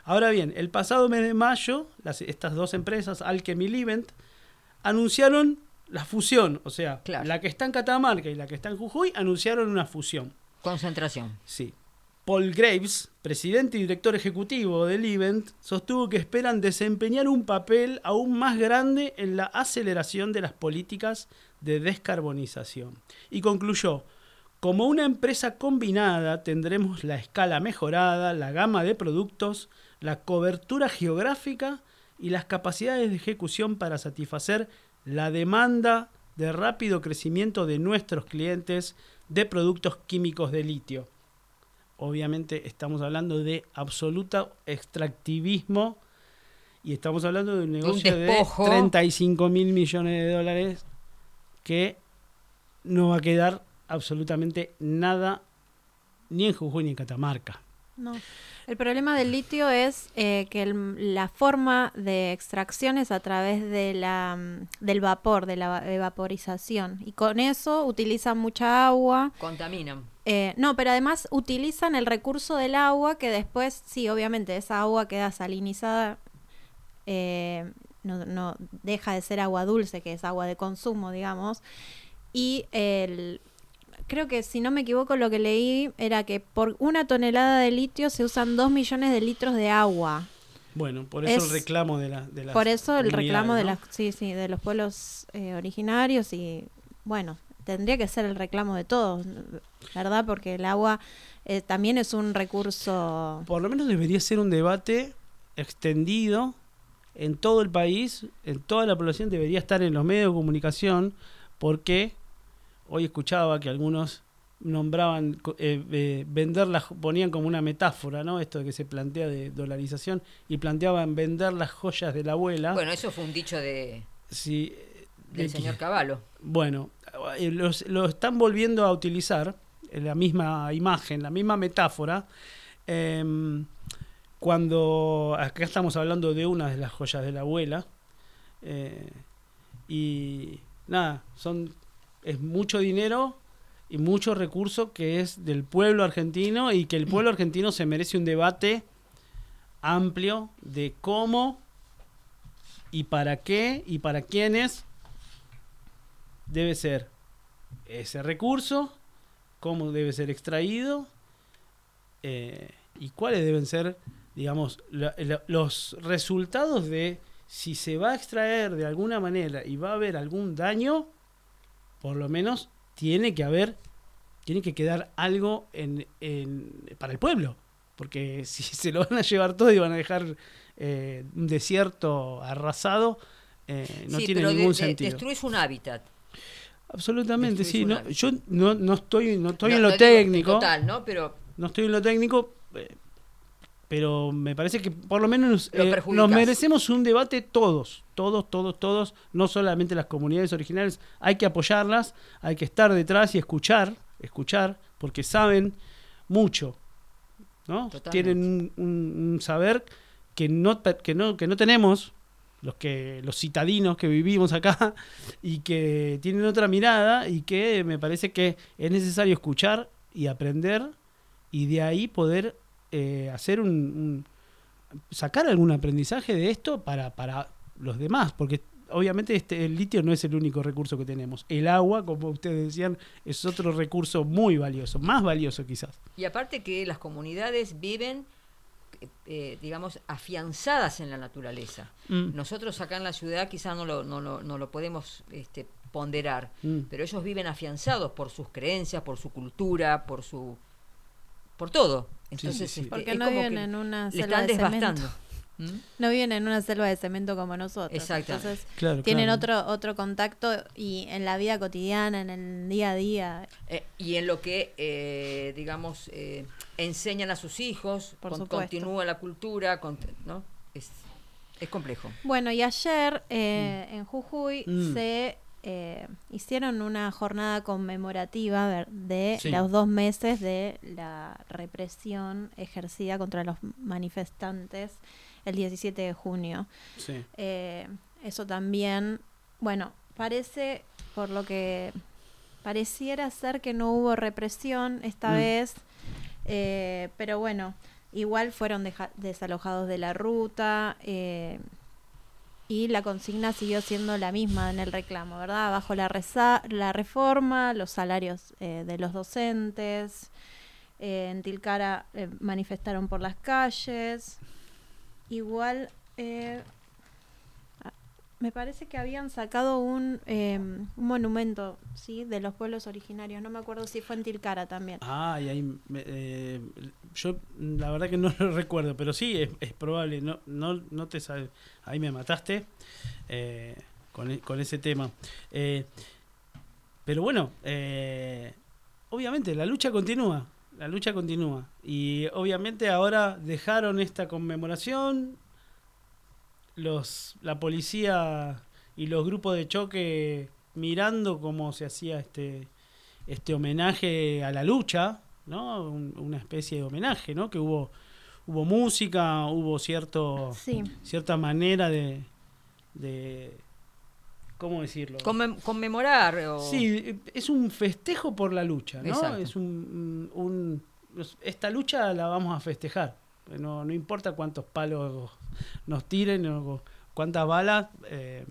Ahora bien, el pasado mes de mayo, las- estas dos empresas, Alchem y Livent, anunciaron la fusión. O sea, Claro. la que está en Catamarca y la que está en Jujuy anunciaron una fusión. Concentración. Sí. Paul Graves, presidente y director ejecutivo del event, sostuvo que esperan desempeñar un papel aún más grande en la aceleración de las políticas de descarbonización. Y concluyó, como una empresa combinada tendremos la escala mejorada, la gama de productos, la cobertura geográfica y las capacidades de ejecución para satisfacer la demanda de rápido crecimiento de nuestros clientes de productos químicos de litio. Obviamente estamos hablando de absoluto extractivismo y estamos hablando de un negocio de, despojo. 35 mil millones de dólares que no va a quedar absolutamente nada ni en Jujuy ni en Catamarca. No. El problema del litio es eh, que el- la forma de extracción es a través de la, mm, del vapor, de la va- evaporización. Y con eso utilizan mucha agua. Contaminan. Eh, no, pero además utilizan el recurso del agua que después, sí, obviamente, esa agua queda salinizada. eh, no, no deja de ser agua dulce, que es agua de consumo, digamos. Y el, creo que si no me equivoco lo que leí era que por una tonelada de litio se usan dos millones de litros de agua. Bueno, por eso Es- el reclamo de, la, de las Por eso el reclamo de las, sí, sí, de los pueblos eh, originarios y bueno, tendría que ser el reclamo de todos, ¿verdad? Porque el agua eh, también es un recurso. Por lo menos debería ser un debate extendido en todo el país, en toda la población, debería estar en los medios de comunicación, porque hoy escuchaba que algunos nombraban eh, eh, vender las ponían como una metáfora no esto de que se plantea de dolarización y planteaban vender las joyas de la abuela Bueno, eso fue un dicho de, si del de- señor Caballo. Bueno, eh, los- lo están volviendo a utilizar, la misma imagen, la misma metáfora, em, cuando acá estamos hablando de una de las joyas de la abuela, eh, y nada, son es mucho dinero y mucho recurso que es del pueblo argentino y que el pueblo argentino se merece un debate amplio de cómo y para qué y para quiénes debe ser ese recurso, cómo debe ser extraído eh, y cuáles deben ser, digamos, la- la- los resultados de si se va a extraer de alguna manera y va a haber algún daño, por lo menos tiene que haber tiene que quedar algo en, en- para el pueblo. Porque si se lo van a llevar todo y van a dejar eh, un desierto arrasado, eh, no Sí, tiene pero de- ningún de- sentido. destruís un hábitat. Absolutamente, sí. destruís No, yo no, no estoy, no estoy No- en lo digo técnico. Total, ¿no? Pero No estoy en lo técnico, eh, pero me parece que por lo menos eh, nos merecemos un debate todos, todos, todos, todos, no solamente las comunidades originales, hay que apoyarlas, hay que estar detrás y escuchar, escuchar, porque saben mucho, ¿no? Totalmente. Tienen un, un- un saber que no, que no, que no tenemos los que los citadinos que vivimos acá y que tienen otra mirada y que me parece que es necesario escuchar y aprender y de ahí poder eh, hacer un, un- sacar algún aprendizaje de esto para, para los demás porque obviamente este el litio no es el único recurso que tenemos el agua como ustedes decían es otro recurso muy valioso más valioso quizás Y aparte que las comunidades viven, eh, digamos, afianzadas en la naturaleza. Mm. Nosotros acá en la ciudad quizás no lo, no lo, no lo podemos este, ponderar, Mm. pero ellos viven afianzados por sus creencias, por su cultura, por su... por todo. Entonces, sí, sí. este, Porque es no viven en una selva de cemento. ¿Mm? No viven en una selva de cemento como nosotros. Exactamente. Entonces Claro, tienen claro. otro otro contacto y en la vida cotidiana, en el día a día. Eh, y en lo que, eh, digamos, eh, enseñan a sus hijos, Por con- supuesto. continúa la cultura, con- ¿no? Es, es complejo. Bueno, y ayer eh, en Jujuy Mm. se eh, hicieron una jornada conmemorativa de Sí. los dos meses de la represión ejercida contra los manifestantes el 17 de junio. sí Eh, eso también, bueno, parece, por lo que pareciera ser que no hubo represión esta Mm. vez, eh, pero bueno, igual fueron desalojados de la ruta y la consigna siguió siendo la misma en el reclamo, ¿verdad? Bajo la, reza- la reforma, los salarios eh, de los docentes. eh, en Tilcara eh, manifestaron por las calles. Igual, me parece que habían sacado un, eh, un monumento, ¿sí? De los pueblos originarios. No me acuerdo si fue en Tilcara también. Ah, y ahí eh, yo la verdad que no lo recuerdo, pero sí es, probable, no, no, no te ahí me mataste eh, con, e- con ese tema. Eh, pero bueno, eh, obviamente la lucha continúa, la lucha continúa. Y obviamente ahora dejaron esta conmemoración, los, la policía y los grupos de choque mirando cómo se hacía este, este homenaje a la lucha, ¿no? Un- una especie de homenaje, ¿no? Que hubo, hubo música, hubo cierto, Sí. cierta manera de, de ¿cómo decirlo? Conmem- conmemorar o... Sí, es un festejo por la lucha, ¿no? Exacto. Es un, un- esta lucha la vamos a festejar. No, no importa cuántos palos nos tiren o cuántas balas, eh,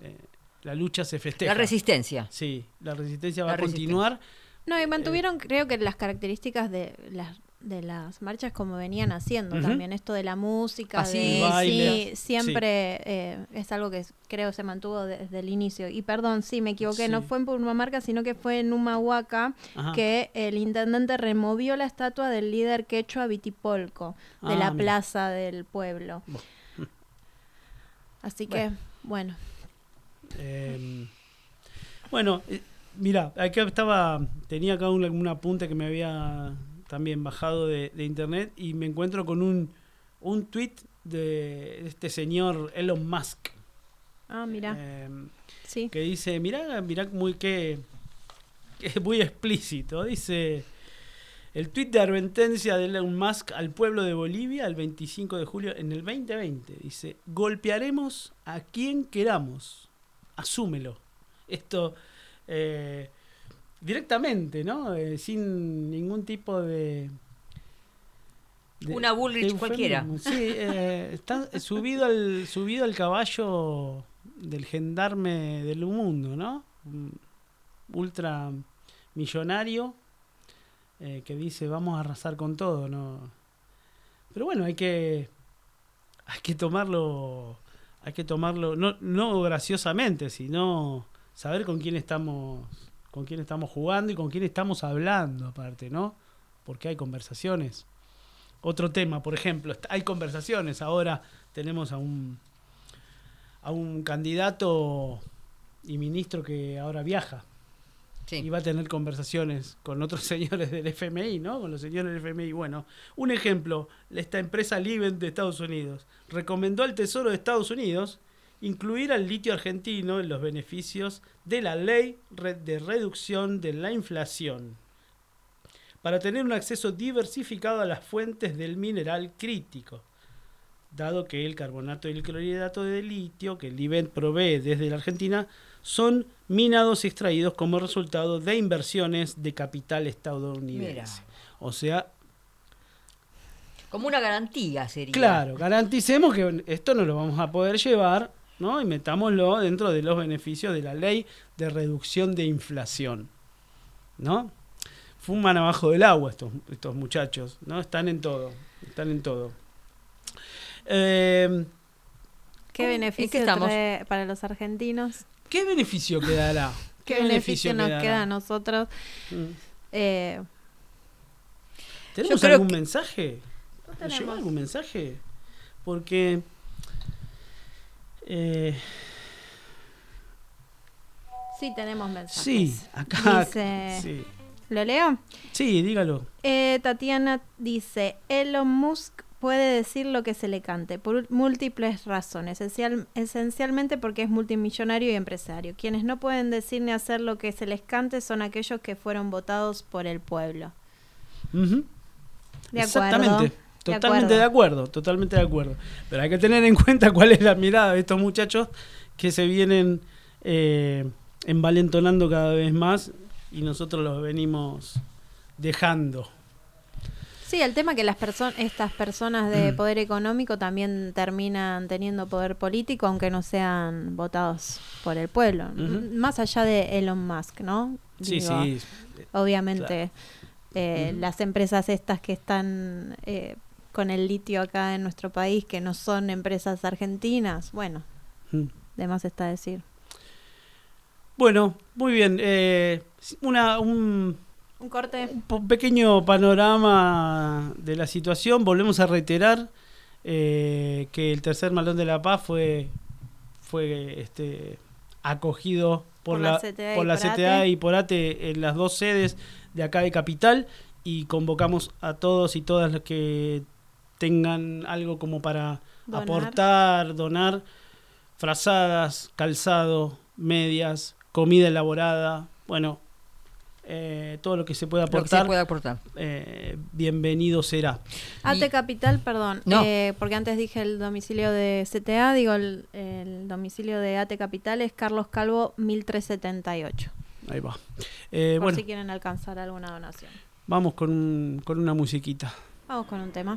eh, la lucha se festeja. La resistencia. Sí, la resistencia va La a continuar. No, y Eh, mantuvieron, creo que las características de las de las marchas como venían haciendo también esto de la música Así, de- baile. sí, siempre eh, es algo que creo se mantuvo desde el inicio y perdón sí me equivoqué Sí. no fue en Purmamarca sino que fue en Humahuaca Ajá. que el intendente removió la estatua del líder quechua Vitipolco de Ah, la mira. plaza del pueblo así que bueno Eh, bueno, eh, mira, acá estaba, tenía acá un, un apunte que me había también bajado de, de internet y me encuentro con un, un tweet de este señor Elon Musk. ah mira eh, sí. que dice, mirá, mirá muy que, que es muy explícito, dice el tweet de advertencia de Elon Musk al pueblo de Bolivia el 25 de julio en el 2020, dice, golpearemos a quien queramos, asúmelo. Esto eh, directamente, ¿no? Eh, sin ningún tipo de... de- Una Bullrich de cualquiera. Sí, eh, está subido al, subido al caballo del gendarme del mundo, ¿no? Un Ultra millonario eh, que dice vamos a arrasar con todo, ¿no? Pero bueno, hay que hay que tomarlo hay que tomarlo no, no graciosamente, sino saber con quién estamos con quién estamos jugando y con quién estamos hablando aparte, ¿no? Porque hay conversaciones. Otro tema, por ejemplo, hay conversaciones. Ahora tenemos a un a un candidato y ministro que ahora viaja Sí. y va a tener conversaciones con otros señores del FMI, ¿no? Con los señores del FMI. Bueno, un ejemplo, esta empresa Livent de Estados Unidos recomendó al Tesoro de Estados Unidos incluir al litio argentino en los beneficios de la ley de reducción de la inflación para tener un acceso diversificado a las fuentes del mineral crítico dado que el carbonato y el clorhidrato de litio que el Livent provee desde la Argentina son minados y extraídos como resultado de inversiones de capital estadounidense. Mira. O sea, Como una garantía sería. claro, garanticemos que esto no lo vamos a poder llevar, ¿no? Y metámoslo dentro de los beneficios de la ley de reducción de inflación, ¿no? Fuman abajo del agua estos, estos muchachos, ¿no? Están en todo, están en todo. Eh, ¿Qué beneficio ¿En qué trae para los argentinos? ¿Qué beneficio quedará? ¿Qué, beneficio nos quedará? queda a nosotros? Mm. Eh, ¿Tenemos algún que- mensaje? ¿Nos llegó tenemos. algún mensaje? Porque. Eh, sí, tenemos mensajes. sí, acá. Dice- Sí. ¿Lo leo? Sí, dígalo. Eh, Tatiana dice, Elon Musk puede decir lo que se le cante por múltiples razones, esencial- esencialmente porque es multimillonario y empresario. Quienes no pueden decir ni hacer lo que se les cante son aquellos que fueron votados por el pueblo. Ujú. De Exactamente. acuerdo. De Totalmente de acuerdo. acuerdo, totalmente de acuerdo. Pero hay que tener en cuenta cuál es la mirada de estos muchachos que se vienen eh, envalentonando cada vez más y nosotros los venimos dejando. Sí, el tema que las personas, estas personas de Mm. poder económico también terminan teniendo poder político, aunque no sean votados por el pueblo. Más allá de Elon Musk, ¿no? Sí, Digo, sí. Obviamente, eh, las empresas estas que están eh, con el litio acá en nuestro país, que no son empresas argentinas, bueno, Mm. de más está decir. Bueno, muy bien. eh, una, un, Un corte. un pequeño panorama de la situación. Volvemos a reiterar eh, que el tercer malón de la paz fue, fue este, acogido por, Por la la, CTA y por la por CTA ATE. y por ATE en las dos sedes de acá de Capital y convocamos a todos y todas los que tengan algo como para Donar. aportar, donar frazadas, calzado, medias, comida elaborada, bueno, eh, todo lo que se pueda Lo que se aportar, puede aportar. eh, bienvenido será. AT Y- Capital, perdón, No. eh, porque antes dije el domicilio de CTA, digo el, el domicilio de AT Capital es Carlos Calvo 1378, Ahí va. Eh, por bueno, si quieren alcanzar alguna donación. vamos con, un- con una musiquita. Vamos con un tema.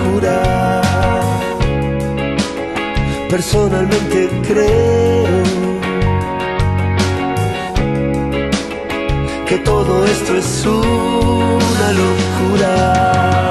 Personalmente creo que todo esto es una locura.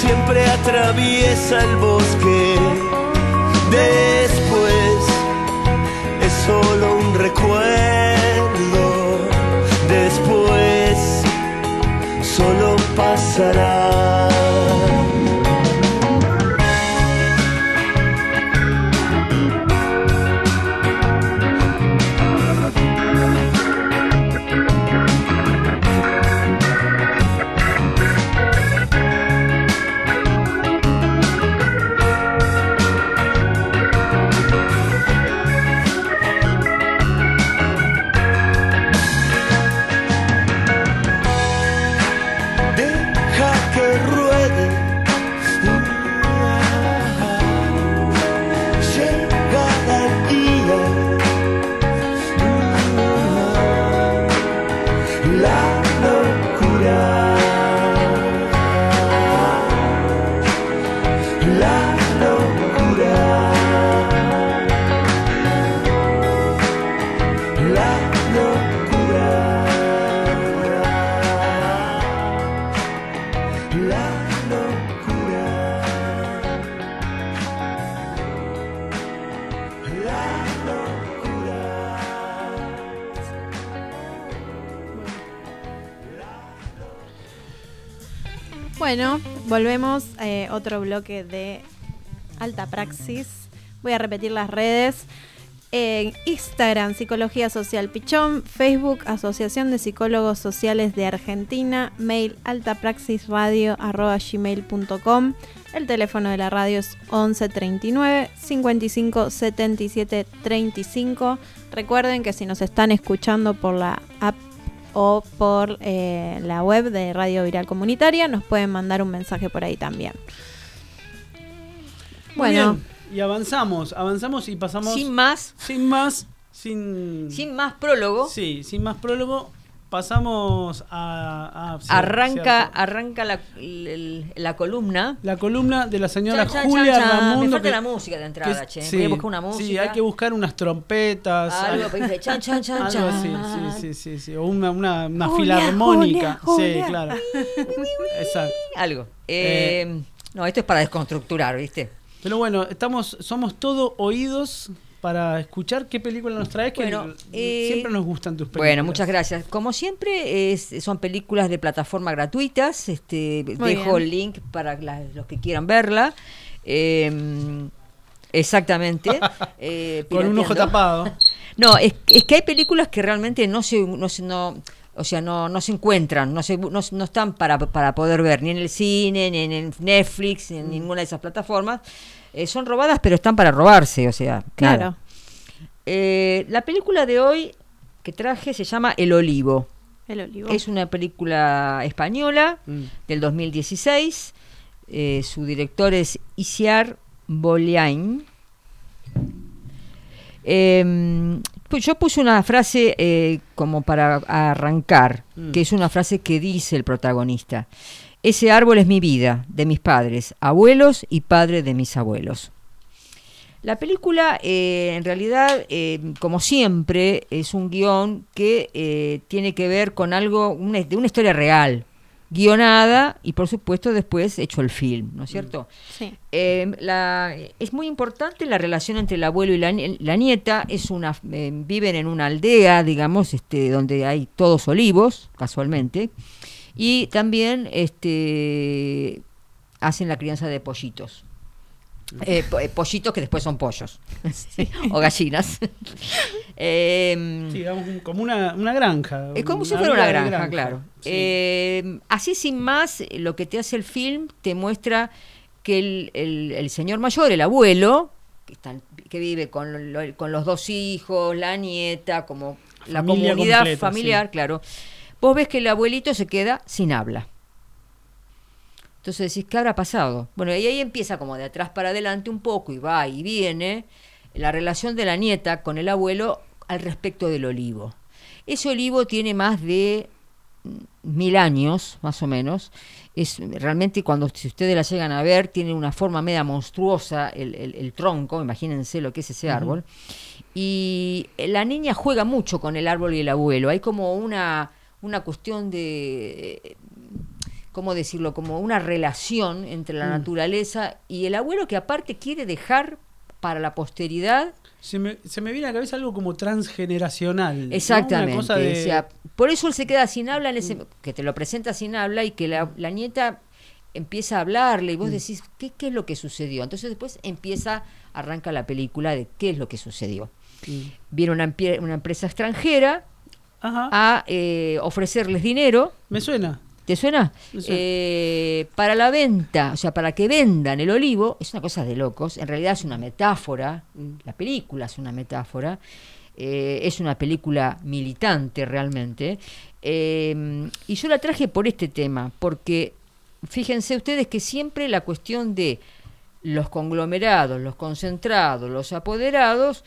siempre atraviesa el bosque. Después es solo un recuerdo. Después solo pasará. Volvemos a otro bloque de alta praxis. Voy a repetir las redes. Instagram, Psicología Social Pichón, Facebook, Asociación de Psicólogos Sociales de Argentina, mail altapraxisradio.gmail.com El teléfono de la radio es 11 39 55 77 35. Recuerden que si nos están escuchando por la app o por eh, la web de Radio Viral Comunitaria, nos pueden mandar un mensaje por ahí también. Bueno, bien, y avanzamos, avanzamos y pasamos Sin más, sin más, sin sin más prólogo, Sí, sin más prólogo, pasamos a, a- sí, arranca, arranca la, la columna. la columna de la señora Chan, chan, Julia chan. Ramundo. Me falta que- la música de entrada, que- che. sí, Voy a buscar una música. Sí, hay que buscar unas trompetas. Algo que dice chan, chan, chan, algo así, sí, sí, sí. O una, una, una Julia, filarmónica. Julia, Sí, claro. Exacto. Algo. Eh, no, esto es para desconstructurar, ¿viste? Pero bueno, estamos, somos todo oídos para escuchar qué película nos traes, que Bueno, eh, siempre nos gustan tus películas. Bueno, muchas gracias. Como siempre, es- son películas de plataforma gratuitas. Este, Muy dejo bien. el link para la- los que quieran verla. Eh, exactamente. eh, Con un ojo tapado. No, es, es que hay películas que realmente no se, no, se- no- o sea, no, no se encuentran, no, se, no, no están para, para poder ver ni en el cine, ni en el Netflix, ni en ninguna de esas plataformas. Eh, son robadas, pero están para robarse, o sea, claro. nada. Eh, la película de hoy que traje se llama El Olivo. El olivo. Es una película española Mm. del 2016. Eh, su director es Isiar Boliain. Eh, pues yo puse una frase eh, como para arrancar, Mm. que es una frase que dice el protagonista. Ese árbol es mi vida, de mis padres, abuelos y padre de mis abuelos. La película, eh, en realidad, eh, como siempre, es un guion que eh, tiene que ver con algo, una- de una historia real. guionada y por supuesto después hecho el film, ¿no es cierto? Sí. La- es muy importante la relación entre el abuelo y la, nie- la nieta. Es una, eh, viven en una aldea, digamos, este, donde hay todos olivos, casualmente, y también este, hacen la crianza de pollitos. Eh, po- eh, pollitos que después son pollos o gallinas. Em, Sí, como una, una granja. es como si fuera una granja, claro. Sí. Eh, así sin más, lo que te hace el film te muestra que el, el- el señor mayor, el abuelo, que, está- que vive con, lo- con los dos hijos, la nieta, como la comunidad completa, familiar, sí. claro. Vos ves que el abuelito se queda sin habla. Entonces decís, ¿qué habrá pasado? Bueno, y ahí empieza como de atrás para adelante un poco y va y viene la relación de la nieta con el abuelo al respecto del olivo. Ese olivo tiene más de mil años, más o menos. Es realmente cuando si ustedes la llegan a ver, tiene una forma media monstruosa el, el- el tronco, imagínense lo que es ese árbol. Y la niña juega mucho con el árbol y el abuelo. Hay como una, una cuestión de ¿cómo decirlo? Como una relación entre la Mm. naturaleza y el abuelo que aparte quiere dejar para la posteridad. Se me, se me viene a la cabeza algo como transgeneracional. ¿no? Exactamente. Una cosa de- o sea, por eso él se queda sin habla, en ese, que te lo presenta sin habla y que la, la nieta empieza a hablarle y vos decís, ¿qué, ¿qué es lo que sucedió? Entonces después empieza, arranca la película de qué es lo que sucedió. Mm. Viene una empresa extranjera Ajá. a eh, ofrecerles dinero Me suena. ¿Te suena? Me suena. Eh, para la venta, o sea, para que vendan el olivo, es una cosa de locos. En realidad es una metáfora. La película es una metáfora. eh, es una película militante realmente. y yo la traje por este tema, porque fíjense ustedes que siempre la cuestión de los conglomerados, los concentrados, los apoderados,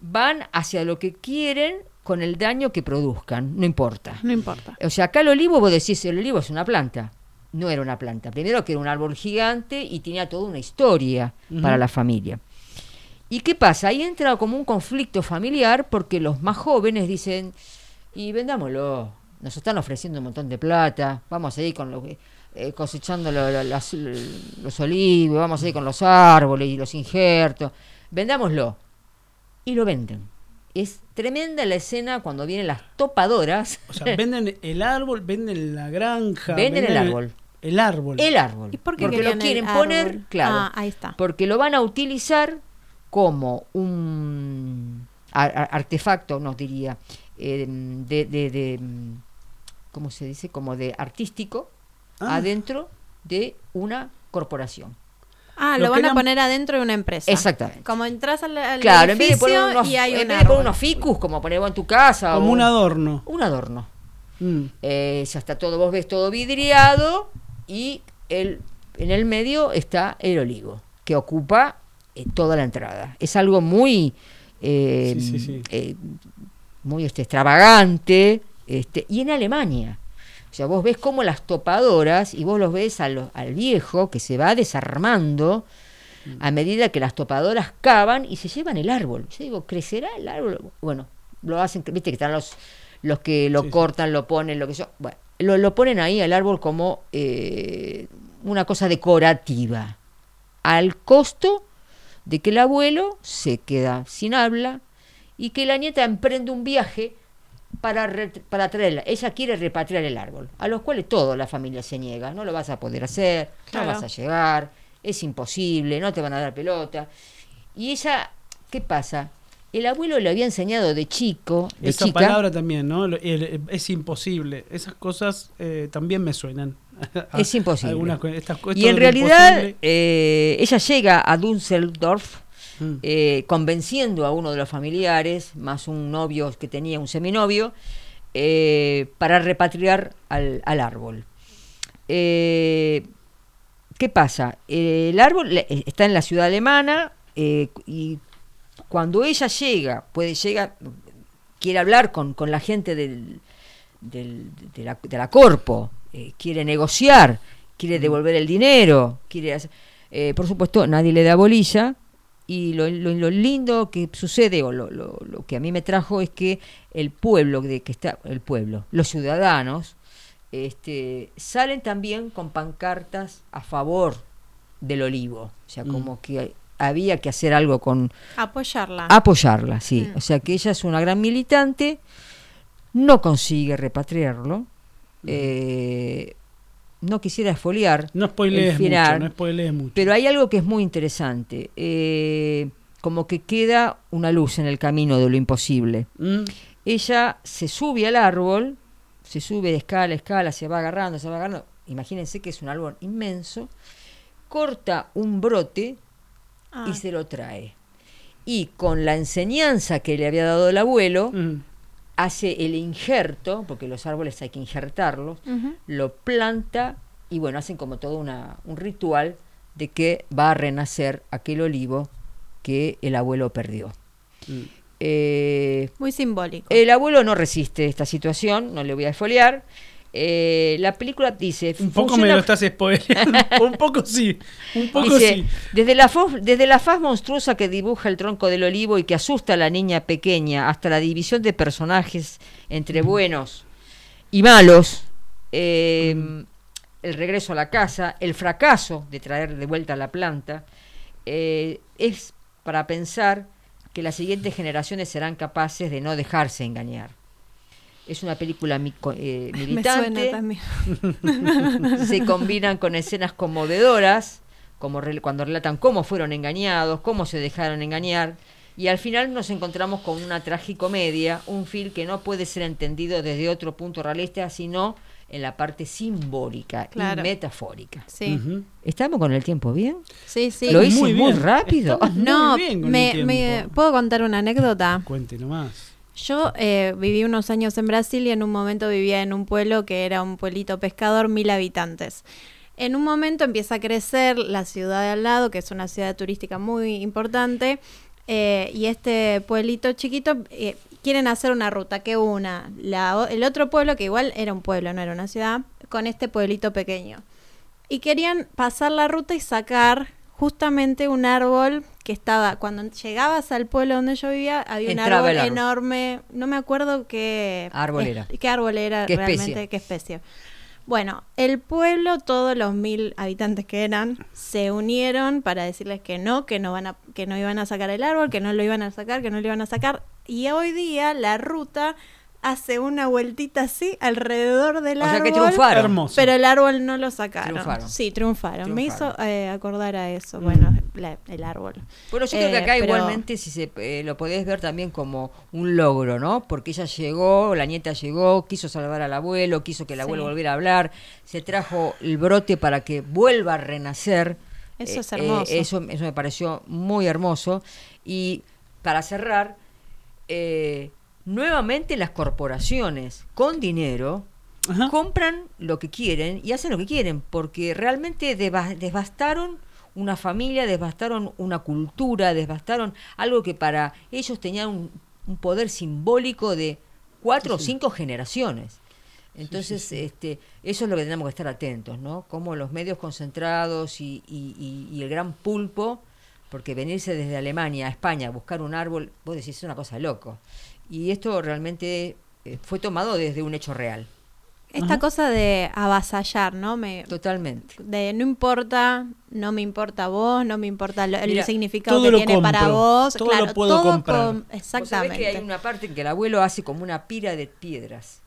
van hacia lo que quieren con el daño que produzcan, no importa. No importa. O sea, acá el olivo, vos decís, el olivo es una planta. No era una planta. Primero que era un árbol gigante y tenía toda una historia para la familia. ¿Y qué pasa? Ahí entra como un conflicto familiar porque los más jóvenes dicen, y vendámoslo, nos están ofreciendo un montón de plata, vamos a ir con lo que- eh, cosechando lo- lo- las- los olivos, vamos a ir con los árboles y los injertos, vendámoslo. Y lo venden. Es tremenda la escena cuando vienen las topadoras. O sea, venden el árbol, venden la granja. Venden el árbol. El árbol. El árbol. ¿Y por qué porque lo el quieren árbol? poner, claro. Ah, ahí está. Porque lo van a utilizar como un ar- ar- artefacto, no diría, eh, de, de, de, ¿cómo se dice? Como de artístico Ah. adentro de una corporación. Ah, Lo van a eran- poner adentro de una empresa. Exactamente. Como entras al, al Claro, en vez de edificio poner unos, y hay en un vez de poner unos ficus, como poner vos en tu casa. Como o- un adorno. un adorno. Mm. Eh, ya está todo, vos ves todo vidriado y el, en el medio está el olivo, que ocupa eh, toda la entrada. Es algo muy, eh, Sí, sí, sí. eh, muy este, extravagante, este, y en Alemania. O sea, vos ves como las topadoras y vos los ves a lo- al viejo que se va desarmando a medida que las topadoras cavan y se llevan el árbol. Yo digo, ¿crecerá el árbol? Bueno, lo hacen, viste que están los, los que lo Sí, sí. cortan, lo ponen, lo que yo. Bueno, lo, lo ponen ahí al árbol como eh, una cosa decorativa. Al costo de que el abuelo se queda sin habla y que la nieta emprende un viaje para, re- para traerla. Ella quiere repatriar el árbol, a los cuales toda la familia se niega. No lo vas a poder hacer, Claro. no vas a llegar, es imposible, no te van a dar pelota. Y ella, ¿qué pasa? El abuelo le había enseñado de chico, de Esa chica, palabra también, ¿no? El- es imposible. Esas cosas eh, también me suenan. Es imposible. Algunas estas y en realidad eh, ella llega a Düsseldorf Mm. eh, convenciendo a uno de los familiares, más un novio que tenía, un seminovio, eh, para repatriar al, al árbol. Eh, ¿Qué pasa? El árbol está en la ciudad alemana y cuando ella llega, puede llegar, quiere hablar con, con la gente del, del- de, la, de la corpo, eh, quiere negociar, quiere devolver el dinero, quiere hacer- eh, por supuesto nadie le da bolilla y lo, lo- lo lindo que sucede o lo, lo- lo que a mí me trajo es que el pueblo de que está el pueblo, los ciudadanos este, salen también con pancartas a favor del olivo. O sea, Mm. como que había que hacer algo con Apoyarla. apoyarla, sí. Mm. O sea que ella es una gran militante, no consigue repatriarlo. eh, no quisiera esfoliar No spoilees final, mucho, no spoilees mucho. pero hay algo que es muy interesante. eh, como que queda una luz en el camino de lo imposible. Mm, Ella se sube al árbol, se sube de escala a escala, se va agarrando, se va agarrando. Imagínense que es un árbol inmenso. Corta un brote Ah, y se lo trae. Y con la enseñanza que le había dado el abuelo, mm. Hace el injerto, porque los árboles hay que injertarlos, lo planta y bueno, hacen como todo una, un ritual de que va a renacer aquel olivo que el abuelo perdió. Mm. Eh, Muy simbólico. el abuelo no resiste esta situación, no le voy a esfoliar. Eh, la película dice... Un poco funciona- me lo estás spoileando. un poco sí. Un poco Dice, sí. desde, la desde la faz monstruosa que dibuja el tronco del olivo y que asusta a la niña pequeña, hasta la división de personajes entre buenos y malos, eh, el regreso a la casa, el fracaso de traer de vuelta la planta, eh, es para pensar que las siguientes generaciones serán capaces de no dejarse engañar. Es una película mico- eh, Me militante suena también. se combinan con escenas conmovedoras, como rel- cuando relatan cómo fueron engañados, cómo se dejaron engañar, y al final nos encontramos con una tragicomedia, un film que no puede ser entendido desde otro punto realista, sino en la parte simbólica Claro. y metafórica. Sí. ¿Estamos con el tiempo bien? sí, sí. Lo hice muy rápido. Estamos muy No, bien con me, el me-. ¿puedo contar una anécdota? Cuente nomás. Yo eh, viví unos años en Brasil y en un momento vivía en un pueblo que era un pueblito pescador, mil habitantes. En un momento empieza a crecer la ciudad de al lado, que es una ciudad turística muy importante, eh, y este pueblito chiquito eh, quieren hacer una ruta que una la el otro pueblo, que igual era un pueblo, no era una ciudad, con este pueblito pequeño. Y querían pasar la ruta y sacar justamente un árbol que estaba, cuando llegabas al pueblo donde yo vivía, había un árbol, enorme, no me acuerdo qué Árbol era. qué árbol era ¿Qué especie? realmente, qué especie. Bueno, el pueblo, todos los mil habitantes que eran, se unieron para decirles que no, que no van a, que no iban a sacar el árbol, que no lo iban a sacar, que no lo iban a sacar. Y hoy día la ruta hace una vueltita así alrededor del O sea árbol. que triunfaron. Hermoso. Pero el árbol no lo sacaron. Triunfaron. Sí, triunfaron. Me hizo eh, acordar a eso. Mm. Bueno, la- el árbol. Bueno, yo creo que Eh, acá pero- igualmente si se, eh, lo podés ver también como un logro, ¿no? Porque ella llegó, la nieta llegó, quiso salvar al abuelo, quiso que el abuelo Sí. volviera a hablar, se trajo el brote para que vuelva a renacer. Eso es hermoso. eh, eso, eso me pareció muy hermoso. Y para cerrar, eh, nuevamente las corporaciones con dinero Ajá. compran lo que quieren y hacen lo que quieren, porque realmente deva- devastaron una familia, devastaron una cultura, devastaron algo que para ellos tenía un, un poder simbólico de cuatro o cinco generaciones. Entonces, este, eso es lo que tenemos que estar atentos, ¿no? Como los medios concentrados y, y- y- y el gran pulpo, porque venirse desde Alemania a España a buscar un árbol, vos decís, es una cosa de loco. Y esto realmente eh, fue tomado desde un hecho real, Esta Ajá. cosa de avasallar, ¿no? Me, totalmente. de no importa, no me importa vos, no me importa lo- el significado que lo tiene para vos. todo claro, lo puedo todo comprar. sabés exactamente. que hay una parte en que el abuelo hace como una pira de piedras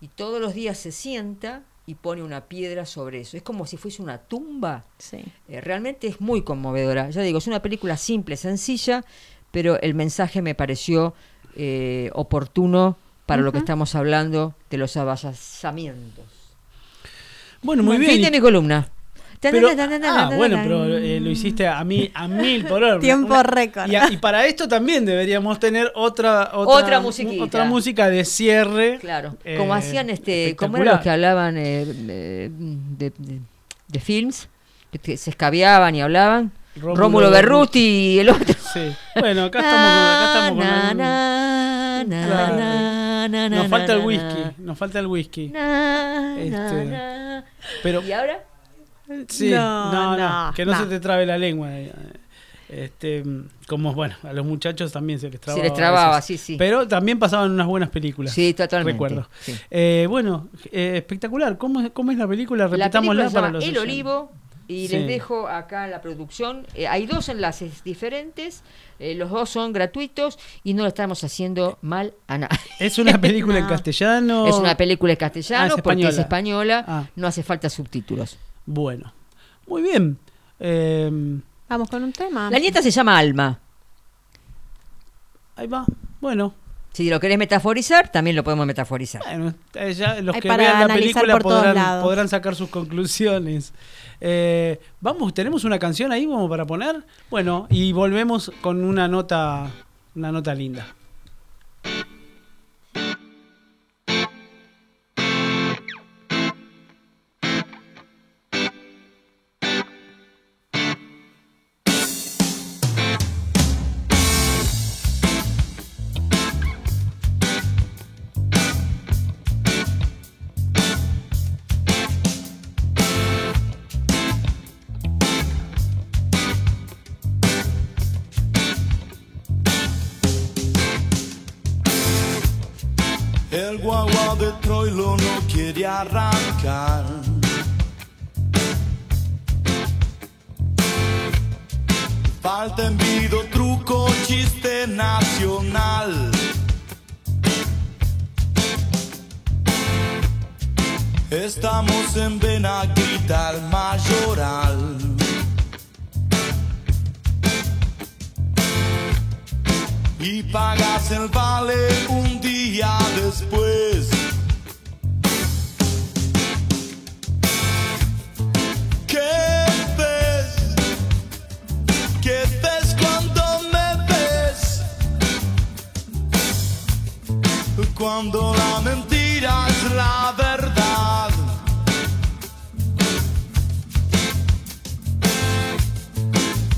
y todos los días se sienta y pone una piedra sobre eso. Es como si fuese una tumba. Sí. Eh, realmente es muy conmovedora. Ya digo, es una película simple, sencilla, pero el mensaje me pareció eh, oportuno para lo que estamos hablando de los avasallamientos. Bueno, muy bien. Fin de mi columna. Pero- ah, bueno, pero eh, lo hiciste a mí a mil por hora. Tiempo récord. Y, y para esto también deberíamos tener otra otra, Otra musiquita. otra música de cierre. Claro, eh, como hacían este, como eran los que hablaban eh, de, de- de films, que se escabeaban y hablaban. Rómulo Rómulo, Berruti y el otro. Sí. Bueno, acá estamos con, acá estamos con Na, na, nos falta el whisky, nos falta el whisky. Este. Pero ¿Y ahora? sí, no, no, que no, no. se te trabe la lengua. eh, Este, como bueno, a los muchachos también se les trababa. Se les trababa, sí, sí. Pero también pasaban unas buenas películas. Sí, totalmente. Recuerdo. sí. Eh, bueno, eh, espectacular. ¿Cómo, es- ¿Cómo es la película? La película Repetámosla se para los El oyentes. Olivo y Sí. les dejo acá la producción. Eh, hay dos enlaces diferentes, eh, los dos son gratuitos y no lo estamos haciendo mal a nadie. ¿Es una película en No. castellano? Es una película en Ah, castellano es porque es española. española, Ah. no hace falta subtítulos. Bueno, muy bien. Eh, Vamos con un tema. La nieta se llama Alma. ahí va. Bueno, Si lo querés metaforizar, también lo podemos metaforizar. bueno eh, ya los Hay que vean la película podrán, podrán sacar sus conclusiones. Eh, vamos, tenemos una canción ahí como para poner. Bueno, y volvemos con una nota, una nota linda. Arrancar. Falta envido, truco, chiste nacional. Estamos en Benaguita, el mayoral. y pagas el vale un día después. Cuando la mentira es la verdad.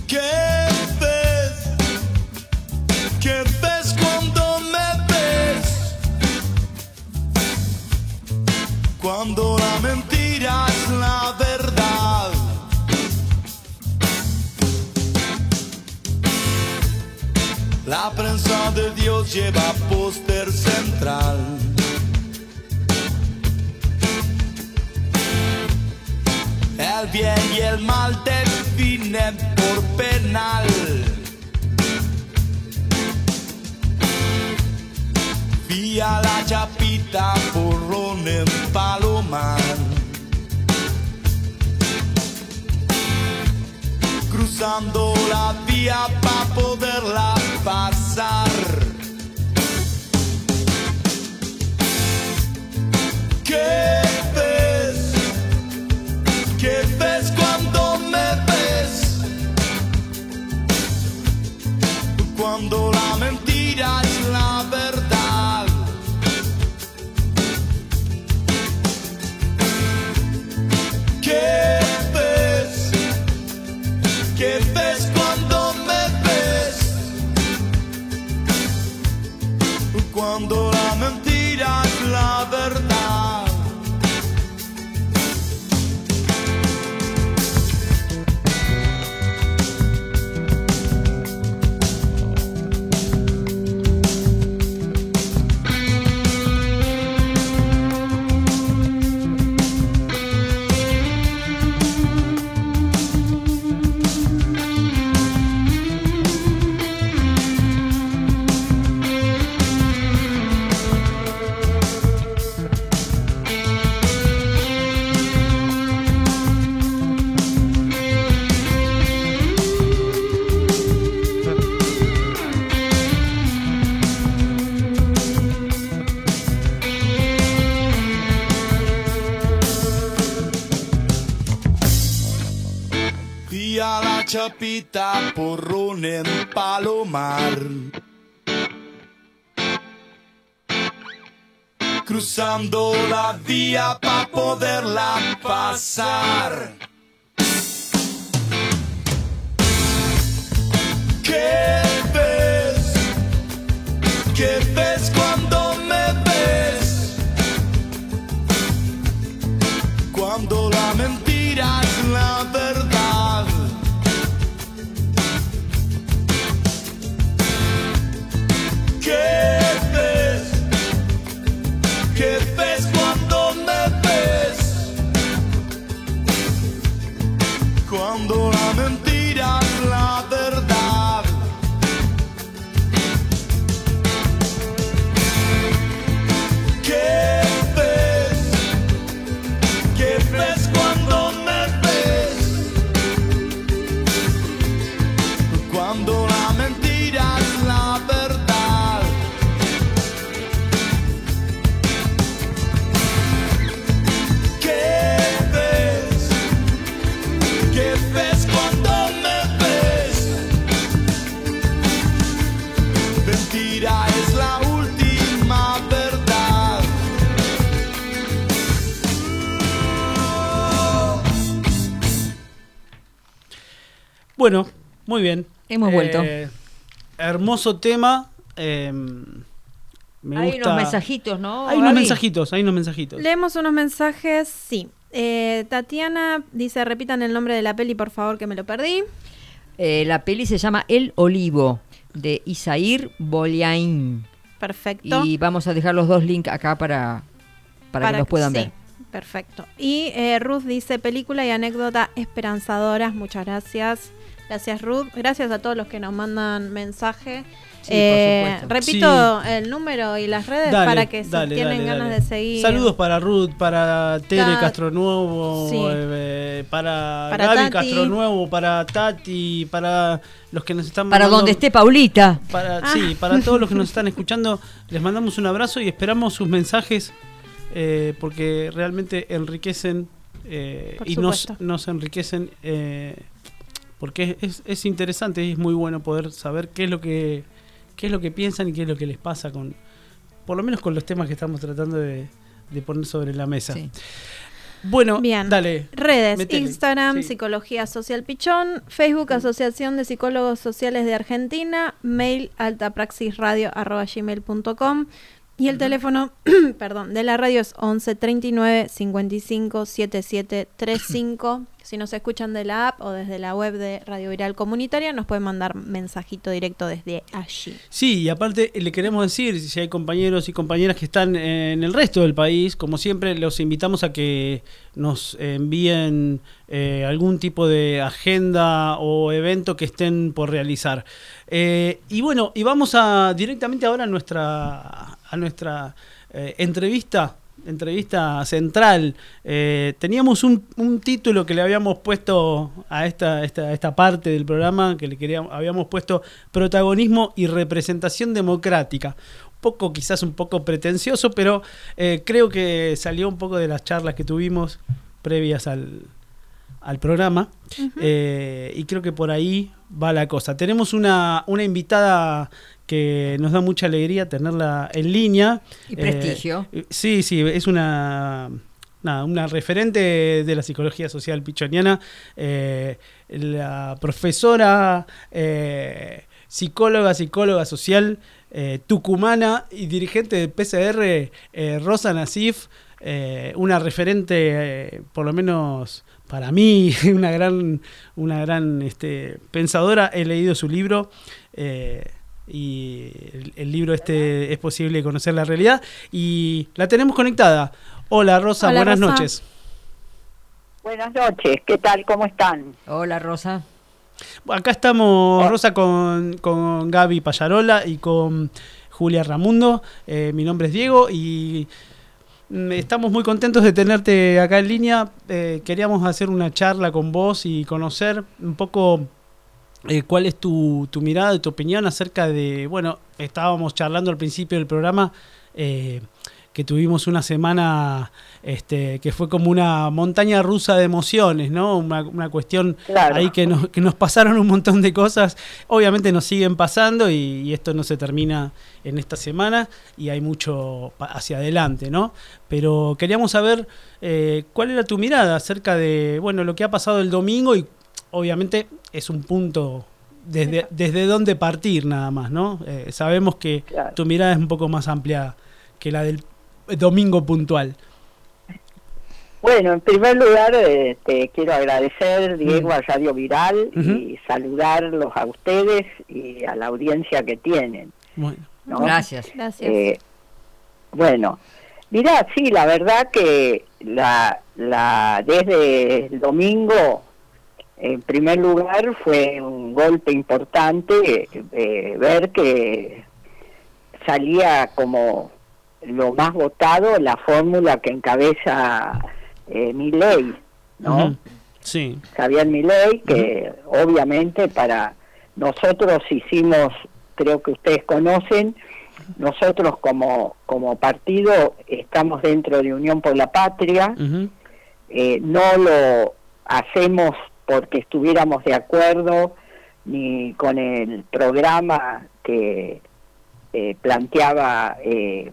¿Qué ves? ¿Qué ves cuando me ves? Cuando la mentira es la verdad. La prensa de Dios lleva póster central. El bien y el mal definen por penal. Vía la chapita porrón en Palomar. Cruzando la vía para poderla pasar. ¿Qué ves? ¿Qué ves cuando me ves? Cuando la chapita porrón en Palomar. Cruzando la vía para poderla pasar. ¿Qué ves? ¿Qué ves cuando me ves? Cuando la mentira Cuando la mentira Bueno, muy bien. Hemos vuelto. Eh, hermoso tema. eh, me Hay gusta. unos mensajitos, ¿no? Hay unos mensajitos, hay unos mensajitos. Leemos unos mensajes, sí. Eh, Tatiana dice, repitan el nombre de la peli, por favor, que me lo perdí. Eh, la peli se llama El Olivo, de Isair Boliain. Perfecto. Y vamos a dejar los dos links acá para, para, que los puedan sí, ver. Perfecto. Y eh, Ruth dice película y anécdota esperanzadoras. Muchas gracias. Gracias Ruth. Gracias a todos los que nos mandan mensaje. Sí, Eh, repito el número y las redes Dale, para que dale, si tienen dale, ganas dale. de seguir. Saludos para Ruth, para Tere Ta- Castronuevo, Sí. eh, para, Para Gaby Tati. Castronuevo, para Tati, para los que nos están Para mandando- donde esté Paulita. Para, Ah. Sí, para todos los que nos están escuchando, les mandamos un abrazo y esperamos sus mensajes eh, porque realmente enriquecen eh, y nos, supuesto. nos enriquecen eh, porque es, es interesante y es muy bueno poder saber qué es lo que qué es lo que piensan y qué es lo que les pasa con por lo menos con los temas que estamos tratando de, de poner sobre la mesa. Sí. Bueno, Bien. dale. Redes. Instagram, Sí. Psicología Social Pichón, Facebook, Asociación de Psicólogos Sociales de Argentina, mail altapraxisradio.gmail.com y el teléfono, perdón, de la radio es 11 39 55 77 35. Si nos escuchan de la app o desde la web de Radio Viral Comunitaria, nos pueden mandar mensajito directo desde allí. Sí, y aparte le queremos decir, si hay compañeros y compañeras que están en el resto del país, como siempre, los invitamos a que nos envíen eh, algún tipo de agenda o evento que estén por realizar. Eh, y bueno, y vamos a directamente ahora a nuestra, a nuestra eh, entrevista entrevista central. Eh, teníamos un, un título que le habíamos puesto a esta, esta, esta parte del programa, que le queríamos, habíamos puesto protagonismo y representación democrática. Un poco, quizás un poco pretencioso, pero eh, creo que salió un poco de las charlas que tuvimos previas al, al programa. Eh, y creo que por ahí va la cosa. Tenemos una, una invitada que nos da mucha alegría tenerla en línea. Y prestigio. Eh, sí, sí, es una, nada, una referente de la psicología social pichoniana, eh, la profesora, eh, psicóloga, psicóloga social, eh, tucumana y dirigente de PCR, eh, Rosa Nasif, eh, una referente, eh, por lo menos para mí, una gran, una gran este, pensadora. He leído su libro. eh, y el, el libro este es posible conocer la realidad y la tenemos conectada. Hola Rosa, Hola, buenas Rosa. noches. Buenas noches, ¿qué tal? ¿Cómo están? Hola, Rosa. Acá estamos Rosa con, con Gaby Payarola y con Julia Ramundo. Eh, mi nombre es Diego y estamos muy contentos de tenerte acá en línea. Eh, queríamos hacer una charla con vos y conocer un poco eh, cuál es tu, tu mirada, tu opinión acerca de, bueno, estábamos charlando al principio del programa. eh, que tuvimos una semana este, que fue como una montaña rusa de emociones, ¿no? Una, una cuestión Claro. ahí que nos, que nos pasaron un montón de cosas. Obviamente nos siguen pasando y, y esto no se termina en esta semana y hay mucho hacia adelante, ¿no? Pero queríamos saber eh, cuál era tu mirada acerca de, bueno, lo que ha pasado el domingo y obviamente es un punto desde, desde dónde partir nada más, ¿no? Eh, sabemos que Claro. tu mirada es un poco más amplia que la del domingo puntual. Bueno, en primer lugar, eh, te quiero agradecer, Diego, Mm. a Radio Viral y saludarlos a ustedes y a la audiencia que tienen. Bueno, ¿no? Gracias. Gracias. Eh, bueno, mirá, sí, la verdad que la, la, desde el domingo en primer lugar fue un golpe importante eh, ver que salía como lo más votado la fórmula que encabeza eh, mi ley, ¿no? Sí. Javier Milei, que obviamente para nosotros hicimos, creo que ustedes conocen, nosotros como, como partido estamos dentro de Unión por la Patria, eh, no lo hacemos porque estuviéramos de acuerdo ni con el programa que eh, planteaba eh,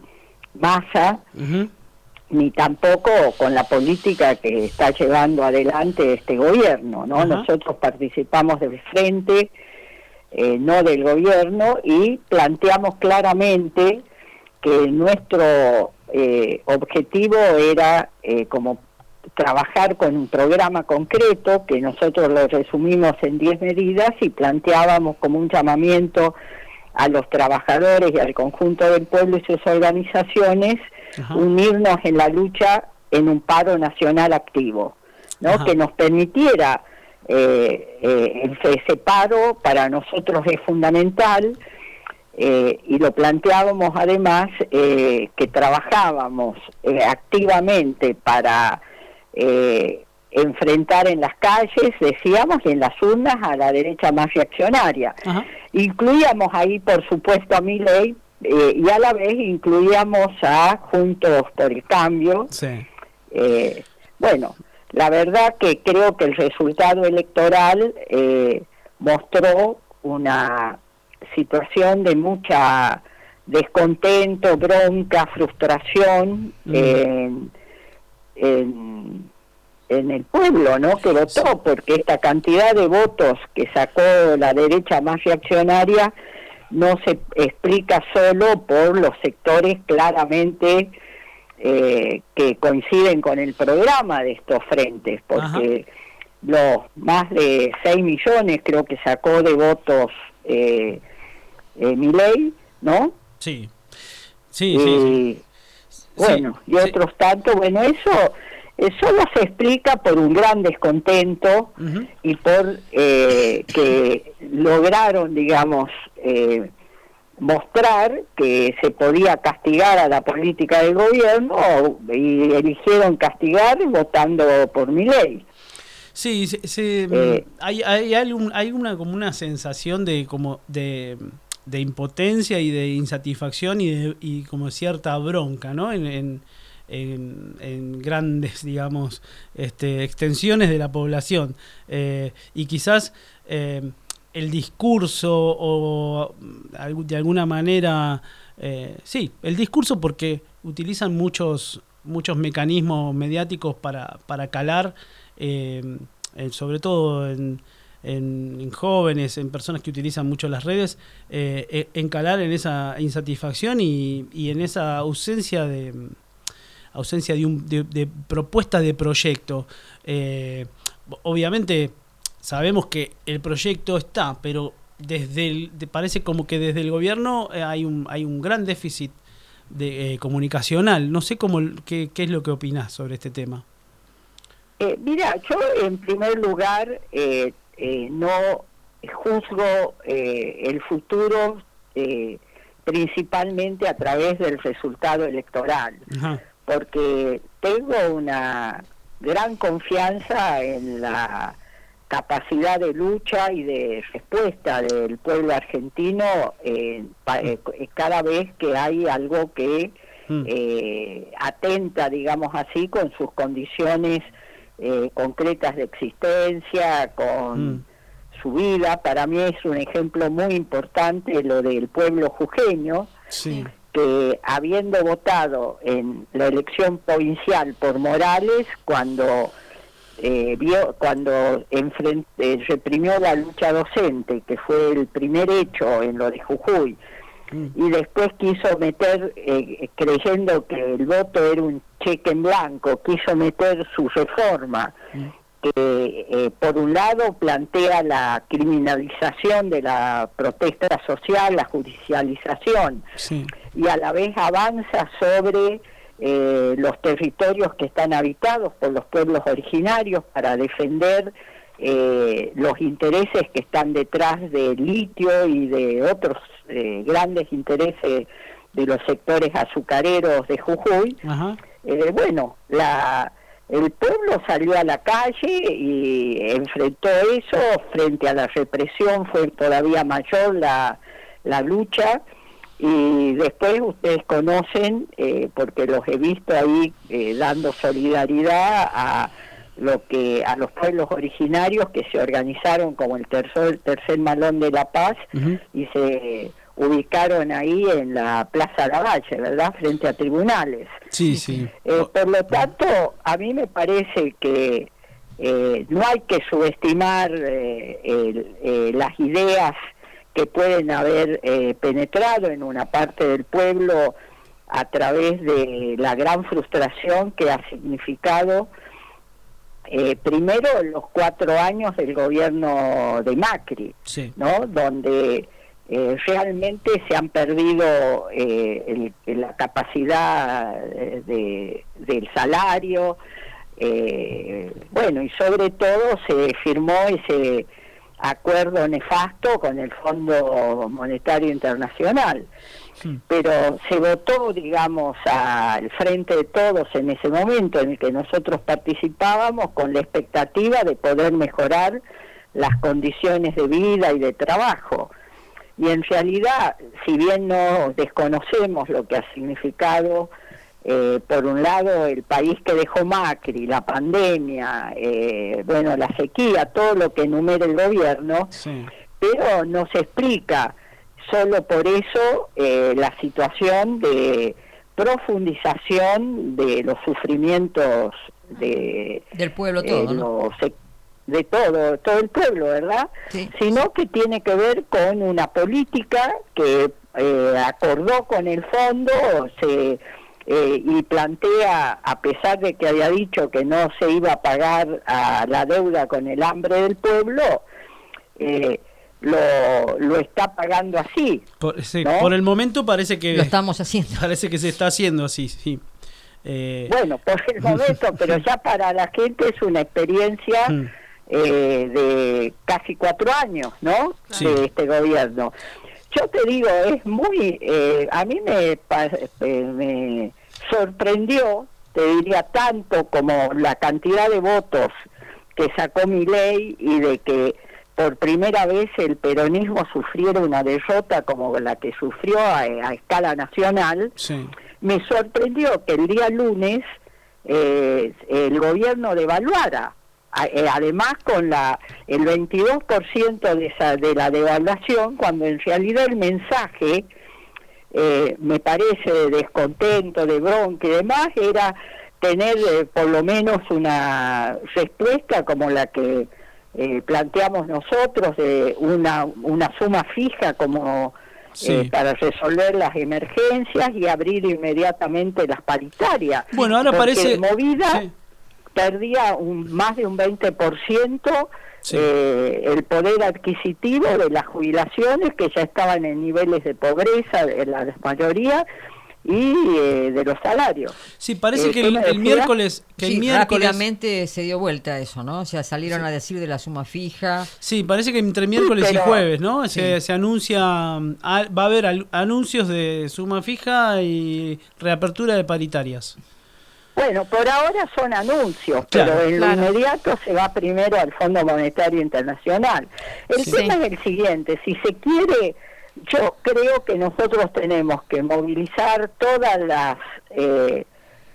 Massa, Ujú. ni tampoco con la política que está llevando adelante este gobierno, ¿no? Nosotros participamos del frente, eh, no del gobierno, y planteamos claramente que nuestro eh, objetivo era eh, como trabajar con un programa concreto que nosotros lo resumimos en 10 medidas y planteábamos como un llamamiento a los trabajadores y al conjunto del pueblo y sus organizaciones Ajá. unirnos en la lucha en un paro nacional activo, ¿no? Ajá. Que nos permitiera eh, eh, ese- paro para nosotros es fundamental eh, y lo planteábamos además eh, que trabajábamos activamente para enfrentar en las calles, decíamos, y en las urnas a la derecha más reaccionaria. Ajá. Incluíamos ahí, por supuesto, a mi ley y a la vez incluíamos a Juntos por el Cambio. Sí. Eh, bueno, la verdad que creo que el resultado electoral eh, mostró una situación de mucha descontento, bronca, frustración Mm. en, en, en el pueblo, ¿no? Que votó, porque esta cantidad de votos que sacó la derecha más reaccionaria no se explica solo por los sectores claramente eh, que coinciden con el programa de estos frentes, porque los más de 6 millones creo que sacó de votos eh, eh, Milei, ¿no? Sí. Sí, y, sí, sí. Bueno, Sí, y otros tanto, bueno, eso solo se explica por un gran descontento y por eh, que lograron, digamos, eh, mostrar que se podía castigar a la política del gobierno y eligieron castigar votando por mi ley. Sí, se- se- Eh. hay, hay, algún- hay una como una sensación de como de, de impotencia y de insatisfacción y, de, y como cierta bronca, ¿no? En, en, en- grandes, digamos, este, extensiones de la población. Eh, y quizás eh, el discurso o de alguna manera, eh, sí, el discurso porque utilizan muchos, muchos mecanismos mediáticos para, para calar sobre todo en, en- en jóvenes, en personas que utilizan mucho las redes, eh, encalar en esa insatisfacción y en esa ausencia de ausencia de, un, de, de propuesta de proyecto. Eh, obviamente sabemos que el proyecto está, pero desde el, parece como que desde el gobierno eh, hay un hay un gran déficit de, eh, comunicacional. No sé cómo qué, qué es lo que opinás sobre este tema. Eh, mira, yo en primer lugar eh, eh, no juzgo eh, el futuro eh, principalmente a través del resultado electoral, Ajá. Porque tengo una gran confianza en la capacidad de lucha y de respuesta del pueblo argentino eh, pa- eh, cada vez que hay algo que Mm. eh, atenta, digamos así, con sus condiciones eh, concretas de existencia, con Mm. su vida. Para mí es un ejemplo muy importante lo del pueblo jujeño, Sí. Que habiendo votado en la elección provincial por Morales, cuando eh, vio cuando enfren- eh, reprimió la lucha docente, que fue el primer hecho en lo de Jujuy, Mm. y después quiso meter, eh, creyendo que el voto era un cheque en blanco, quiso meter su reforma, que eh, por un lado plantea la criminalización de la protesta social, la judicialización, Sí. y a la vez avanza sobre eh, los territorios que están habitados por los pueblos originarios para defender eh, los intereses que están detrás del litio y de otros eh, grandes intereses de los sectores azucareros de Jujuy, Ajá. eh, bueno, la, el pueblo salió a la calle y enfrentó eso frente a la represión, fue todavía mayor la, la lucha. Y después ustedes conocen, eh, porque los he visto ahí eh, dando solidaridad a lo que a los pueblos originarios que se organizaron como el tercer, tercer malón de la paz y se ubicaron ahí en la Plaza Lavalle, ¿verdad? Frente a tribunales. Sí, sí. Eh, por lo tanto, a mí me parece que eh, no hay que subestimar eh, el- eh, las ideas que pueden haber eh, penetrado en una parte del pueblo a través de la gran frustración que ha significado eh, primero los cuatro años del gobierno de Macri. Sí. ¿no? Donde eh, realmente se han perdido eh, el- la capacidad eh, de, del salario, eh, bueno, y sobre todo se firmó ese acuerdo nefasto con el Fondo Monetario Internacional. Pero se votó, digamos, al frente de todos en ese momento en el que nosotros participábamos con la expectativa de poder mejorar las condiciones de vida y de trabajo. Y en realidad, si bien no desconocemos lo que ha significado, eh, por un lado, el país que dejó Macri, la pandemia, eh, bueno, la sequía, todo lo que enumera el gobierno, Sí. pero no se explica solo por eso eh, la situación de profundización de los sufrimientos de Del pueblo eh, todo, ¿no? los sec- de todo todo el pueblo verdad Sí. sino que tiene que ver con una política que eh, acordó con el fondo se eh, y plantea a pesar de que había dicho que no se iba a pagar a la deuda con el hambre del pueblo eh, lo, lo está pagando así Por, sí, ¿No? por el momento parece que Lo estamos haciendo. parece que se está haciendo así, sí. Eh, Bueno, por el momento, pero ya para la gente es una experiencia Mm. Eh, de casi cuatro años, ¿no? Sí. De este gobierno. Yo te digo, es muy, eh, a mí me, eh, me sorprendió, te diría tanto como la cantidad de votos que sacó mi ley y de que por primera vez el peronismo sufriera una derrota como la que sufrió a, a escala nacional sí. me sorprendió que el día lunes eh, el gobierno devaluara, además con la el 22% de, esa, de la devaluación, cuando en realidad el mensaje, eh, me parece, de descontento, de bronca y demás, era tener eh, por lo menos una respuesta como la que eh, planteamos nosotros, de una, una suma fija como Sí. eh, para resolver las emergencias y abrir inmediatamente las paritarias. Bueno, ahora Porque parece Movida sí. Perdía un, más de un 20% Sí. eh, el poder adquisitivo de las jubilaciones que ya estaban en niveles de pobreza en la mayoría y eh, de los salarios. Sí, parece Eh, que ¿qué el, miércoles, que el miércoles rápidamente se dio vuelta eso, ¿no? O sea, salieron a decir de la suma fija. Sí, parece que entre miércoles y pero- jueves, ¿no? Se, Sí. se anuncia, ah, va a haber al- anuncios de suma fija y reapertura de paritarias. Bueno, por ahora son anuncios, Claro. pero en Claro. lo inmediato se va primero al Fondo Monetario Internacional. El Sí. tema es el siguiente, si se quiere, yo creo que nosotros tenemos que movilizar todas las eh,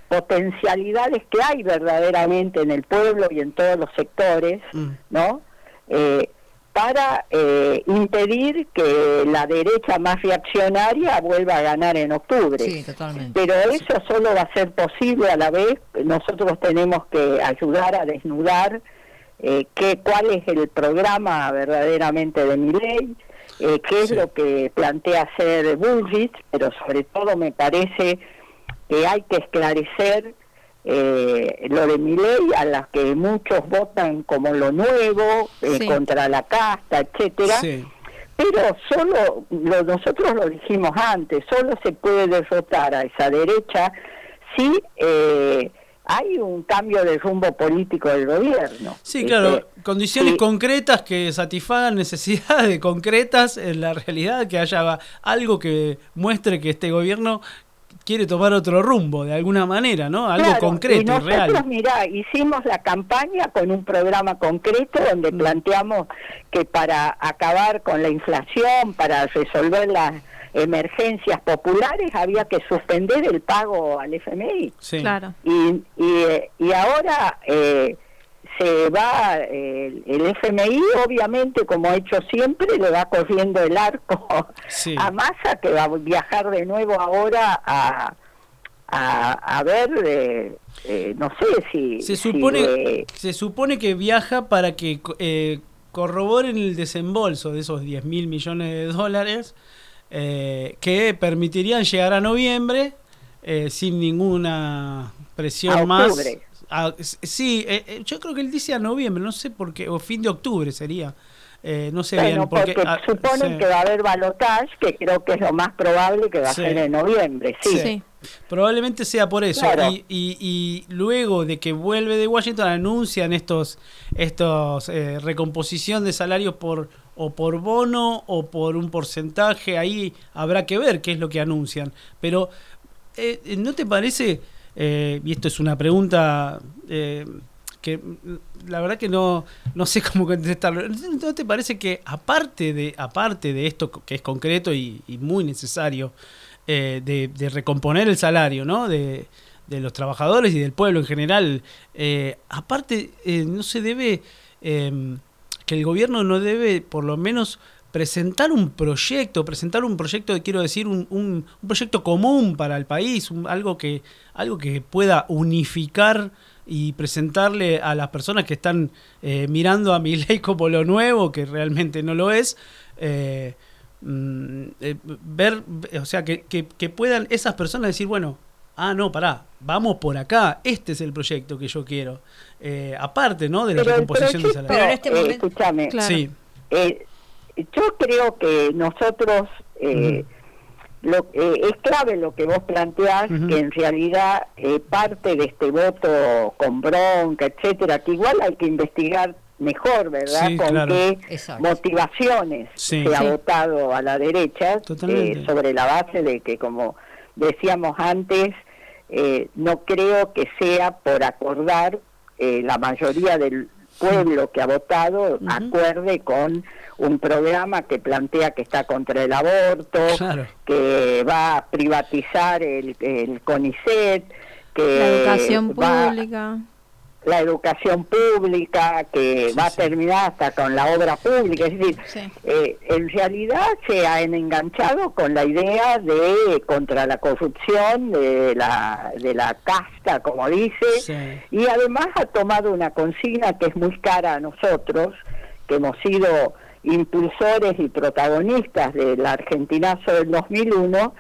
potencialidades que hay verdaderamente en el pueblo y en todos los sectores, Mm. ¿no? Eh, para eh, impedir que la derecha más reaccionaria vuelva a ganar en octubre. Sí, totalmente. Pero eso solo va a ser posible a la vez. Nosotros tenemos que ayudar a desnudar eh, qué, cuál es el programa verdaderamente de mi ley, eh, qué es Sí. lo que plantea hacer Bullrich, pero sobre todo me parece que hay que esclarecer eh, lo de mi ley a las que muchos votan como lo nuevo, eh, Sí. contra la casta, etcétera. Sí. Pero solo, lo- nosotros lo dijimos antes, solo se puede derrotar a esa derecha si eh, hay un cambio de rumbo político del gobierno. Sí, ¿viste? claro, condiciones Sí. concretas que satisfagan necesidades concretas en la realidad, que haya algo que muestre que este gobierno quiere tomar otro rumbo de alguna manera, ¿no? Algo Claro, concreto y y nosotros, real. mirá, hicimos la campaña con un programa concreto donde Mm. planteamos que para acabar con la inflación, para resolver las emergencias populares, había que suspender el pago al FMI. Sí. Claro. Y, y, eh, y ahora eh, se va, eh, el FMI obviamente, como ha hecho siempre, le va corriendo el arco Sí. a Massa, que va a viajar de nuevo ahora a, a, a ver, eh, eh, no sé si... Se supone, se supone que viaja para que eh, corroboren el desembolso de esos 10 mil millones de dólares eh, que permitirían llegar a noviembre sin ninguna presión A más. Ah, sí, eh, eh, yo creo que él dice a noviembre, no sé por qué, o fin de octubre sería. Eh, no sé bueno, bien, porque, porque ah, suponen sí. que va a haber balotage, que creo que es lo más probable que va Sí. a ser en noviembre, sí. Sí. Probablemente sea por eso. Claro. Y, y- y luego de que vuelve de Washington anuncian estos, estos eh, recomposición de salarios por o por bono o por un porcentaje. Ahí habrá que ver qué es lo que anuncian. Pero eh, ¿no te parece? Eh, y esto es una pregunta eh, que la verdad que no, no sé cómo contestarlo. ¿No te parece que aparte de, aparte de esto que es concreto y, muy necesario, eh, de, de recomponer el salario ¿no? de, de los trabajadores y del pueblo en general, eh, aparte eh, no se debe, que el gobierno no debe por lo menos presentar un proyecto, presentar un proyecto, quiero decir, un, un- un proyecto común para el país, un- algo, que, algo que pueda unificar y presentarle a las personas que están eh, mirando a mi ley como lo nuevo, que realmente no lo es, eh, mm, eh, ver, o sea, que, que- que puedan esas personas decir, bueno, ah, no, pará, vamos por acá, este es el proyecto que yo quiero. Eh, aparte, ¿no? De la Pero recomposición de salario. Pero en este eh, momento- escúchame, Claro. Sí, Eh, yo creo que nosotros, eh, lo, eh, es clave lo que vos planteás, que en realidad eh, parte de este voto con bronca, etcétera, que igual hay que investigar mejor, ¿verdad? Sí, con claro. qué Exacto. motivaciones Sí. se ha Sí. votado a la derecha, eh, sobre la base de que, como decíamos antes, eh, no creo que sea por acordar eh, la mayoría del pueblo que ha votado acuerde con un programa que plantea que está contra el aborto, Claro. que va a privatizar el, el CONICET, que La educación va- pública. La educación pública, que Sí, va a terminar hasta con la obra pública. Es decir, Sí. eh, en realidad se han enganchado con la idea de contra la corrupción, de la, de la casta, como dice, Sí. y además ha tomado una consigna que es muy cara a nosotros, que hemos sido impulsores y protagonistas del Argentinazo del 2001,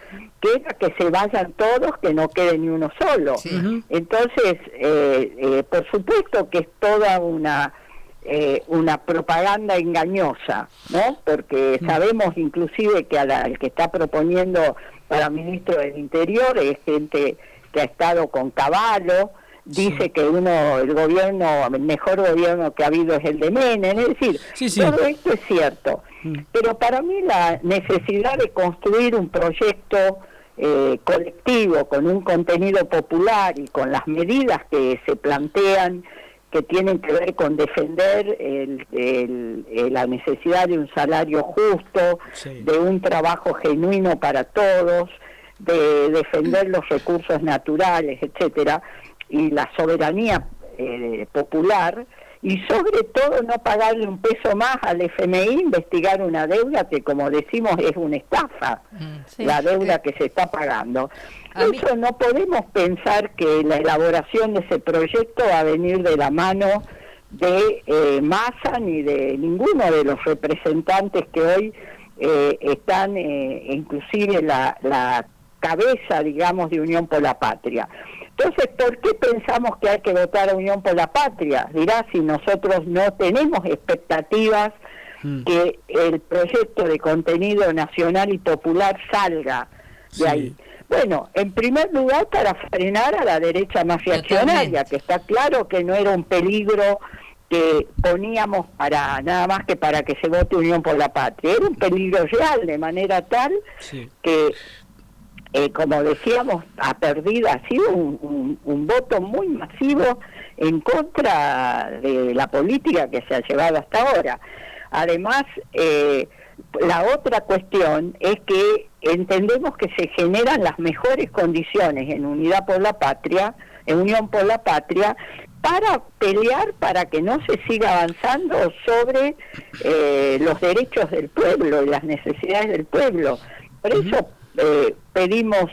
que se vayan todos, que no quede ni uno solo. Sí. Entonces, eh, eh, por supuesto que es toda una eh, una propaganda engañosa, ¿no? Porque sabemos inclusive que a la- al que está proponiendo para ministro del Interior es gente que ha estado con Caballo, dice Sí. que uno, el gobierno, el mejor gobierno que ha habido es el de Menem, es decir, Sí, sí. todo esto es cierto. Mm. Pero para mí la necesidad de construir un proyecto eh, colectivo con un contenido popular y con las medidas que se plantean que tienen que ver con defender el- el- eh, la necesidad de un salario justo, Sí. de un trabajo genuino para todos, de defender los recursos naturales, etcétera, y la soberanía eh, popular, y sobre todo no pagarle un peso más al FMI, investigar una deuda que, como decimos, es una estafa, Mm. Sí. la deuda que se está pagando. Mí- Eso no podemos pensar que la elaboración de ese proyecto va a venir de la mano de eh, Massa ni de ninguno de los representantes que hoy eh, están, eh, inclusive la, la cabeza, digamos, de Unión por la Patria. Entonces, ¿por qué pensamos que hay que votar a Unión por la Patria? Dirá si nosotros no tenemos expectativas Mm. que el proyecto de contenido nacional y popular salga de ahí. Bueno, en primer lugar para frenar a la derecha más reaccionaria, que está claro que no era un peligro que poníamos para nada más que para que se vote Unión por la Patria, era un peligro real de manera tal Sí. que, eh, como decíamos, ha perdido, ha sido un, un- voto muy masivo en contra de la política que se ha llevado hasta ahora. Además, eh, la otra cuestión es que entendemos que se generan las mejores condiciones en Unidad por la Patria, en Unión por la Patria, para pelear para que no se siga avanzando sobre eh, los derechos del pueblo y las necesidades del pueblo. Por eso eh, pedimos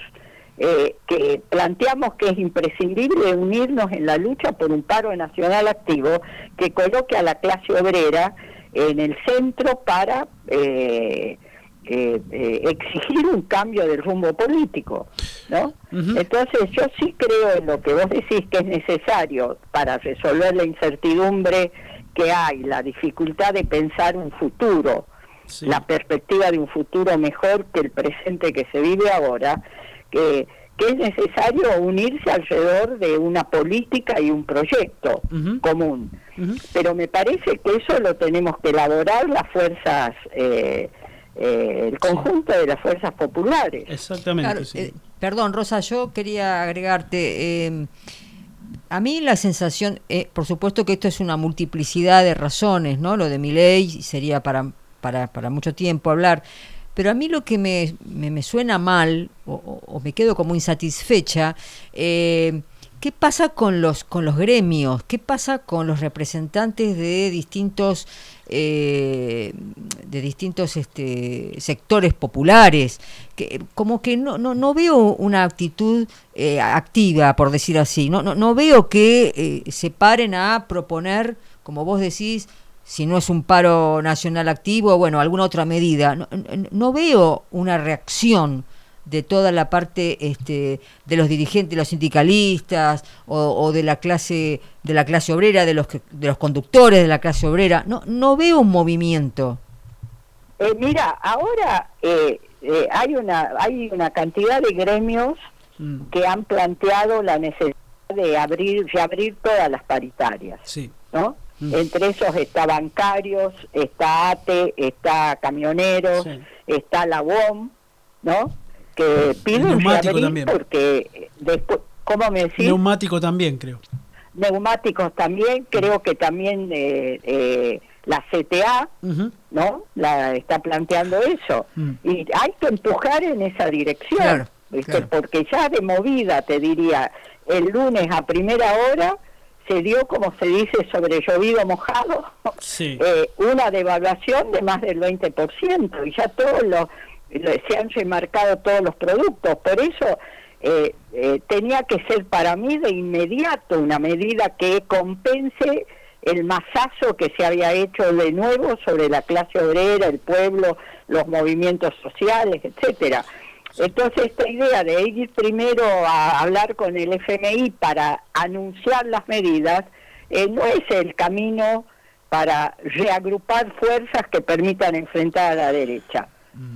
eh, que planteamos que es imprescindible unirnos en la lucha por un paro nacional activo que coloque a la clase obrera en el centro para eh, eh, eh, exigir un cambio del rumbo político, ¿no? Entonces yo sí creo en lo que vos decís que es necesario para resolver la incertidumbre que hay, la dificultad de pensar un futuro, Sí. la perspectiva de un futuro mejor que el presente que se vive ahora, que, que es necesario unirse alrededor de una política y un proyecto común. Pero me parece que eso lo tenemos que elaborar las fuerzas, eh, eh, el conjunto de las fuerzas populares. Exactamente, Claro, sí. eh, perdón, Rosa, yo quería agregarte. eh, a mí la sensación, eh, por supuesto que esto es una multiplicidad de razones, ¿no? Lo de mi ley sería para, para, para mucho tiempo hablar. Pero a mí lo que me, me, me suena mal, o, me quedo como insatisfecha, eh, ¿qué pasa con los, con los gremios? ¿Qué pasa con los representantes de distintos, eh, de distintos este, sectores populares? Que, como que no, no, no veo una actitud eh, activa, por decir así. No, no, no veo que se paren a proponer, como vos decís, si no es un paro nacional activo, bueno, alguna otra medida. No, no- veo una reacción de toda la parte este, de los dirigentes, de los sindicalistas o, o de la clase de la clase obrera, de los que- de los conductores de la clase obrera. No, no veo un movimiento. Eh, mira, ahora eh, eh, hay una hay una cantidad de gremios Mm, que han planteado la necesidad de abrir de abrir todas las paritarias, Sí. ¿no? Mm. Entre esos está bancarios, está ATE, está camioneros, Sí. está la UOM, ¿no? Que piden neumático reabrir también. porque eh, después, ¿cómo me decís? Neumático también, creo. Neumáticos también, creo que también eh, eh, la CTA. ¿no? La está planteando eso. Mm. Y hay que empujar en esa dirección, Claro, ¿viste? claro. porque ya de movida, te diría, el lunes a primera hora se dio, como se dice, sobre llovido mojado, Sí. eh, una devaluación de más del 20% y ya todos los, lo- se han remarcado todos los productos. Por eso eh, eh, tenía que ser para mí de inmediato una medida que compense el masazo que se había hecho de nuevo sobre la clase obrera, el pueblo, los movimientos sociales, etcétera. Entonces esta idea de ir primero a hablar con el FMI para anunciar las medidas eh, no es el camino para reagrupar fuerzas que permitan enfrentar a la derecha.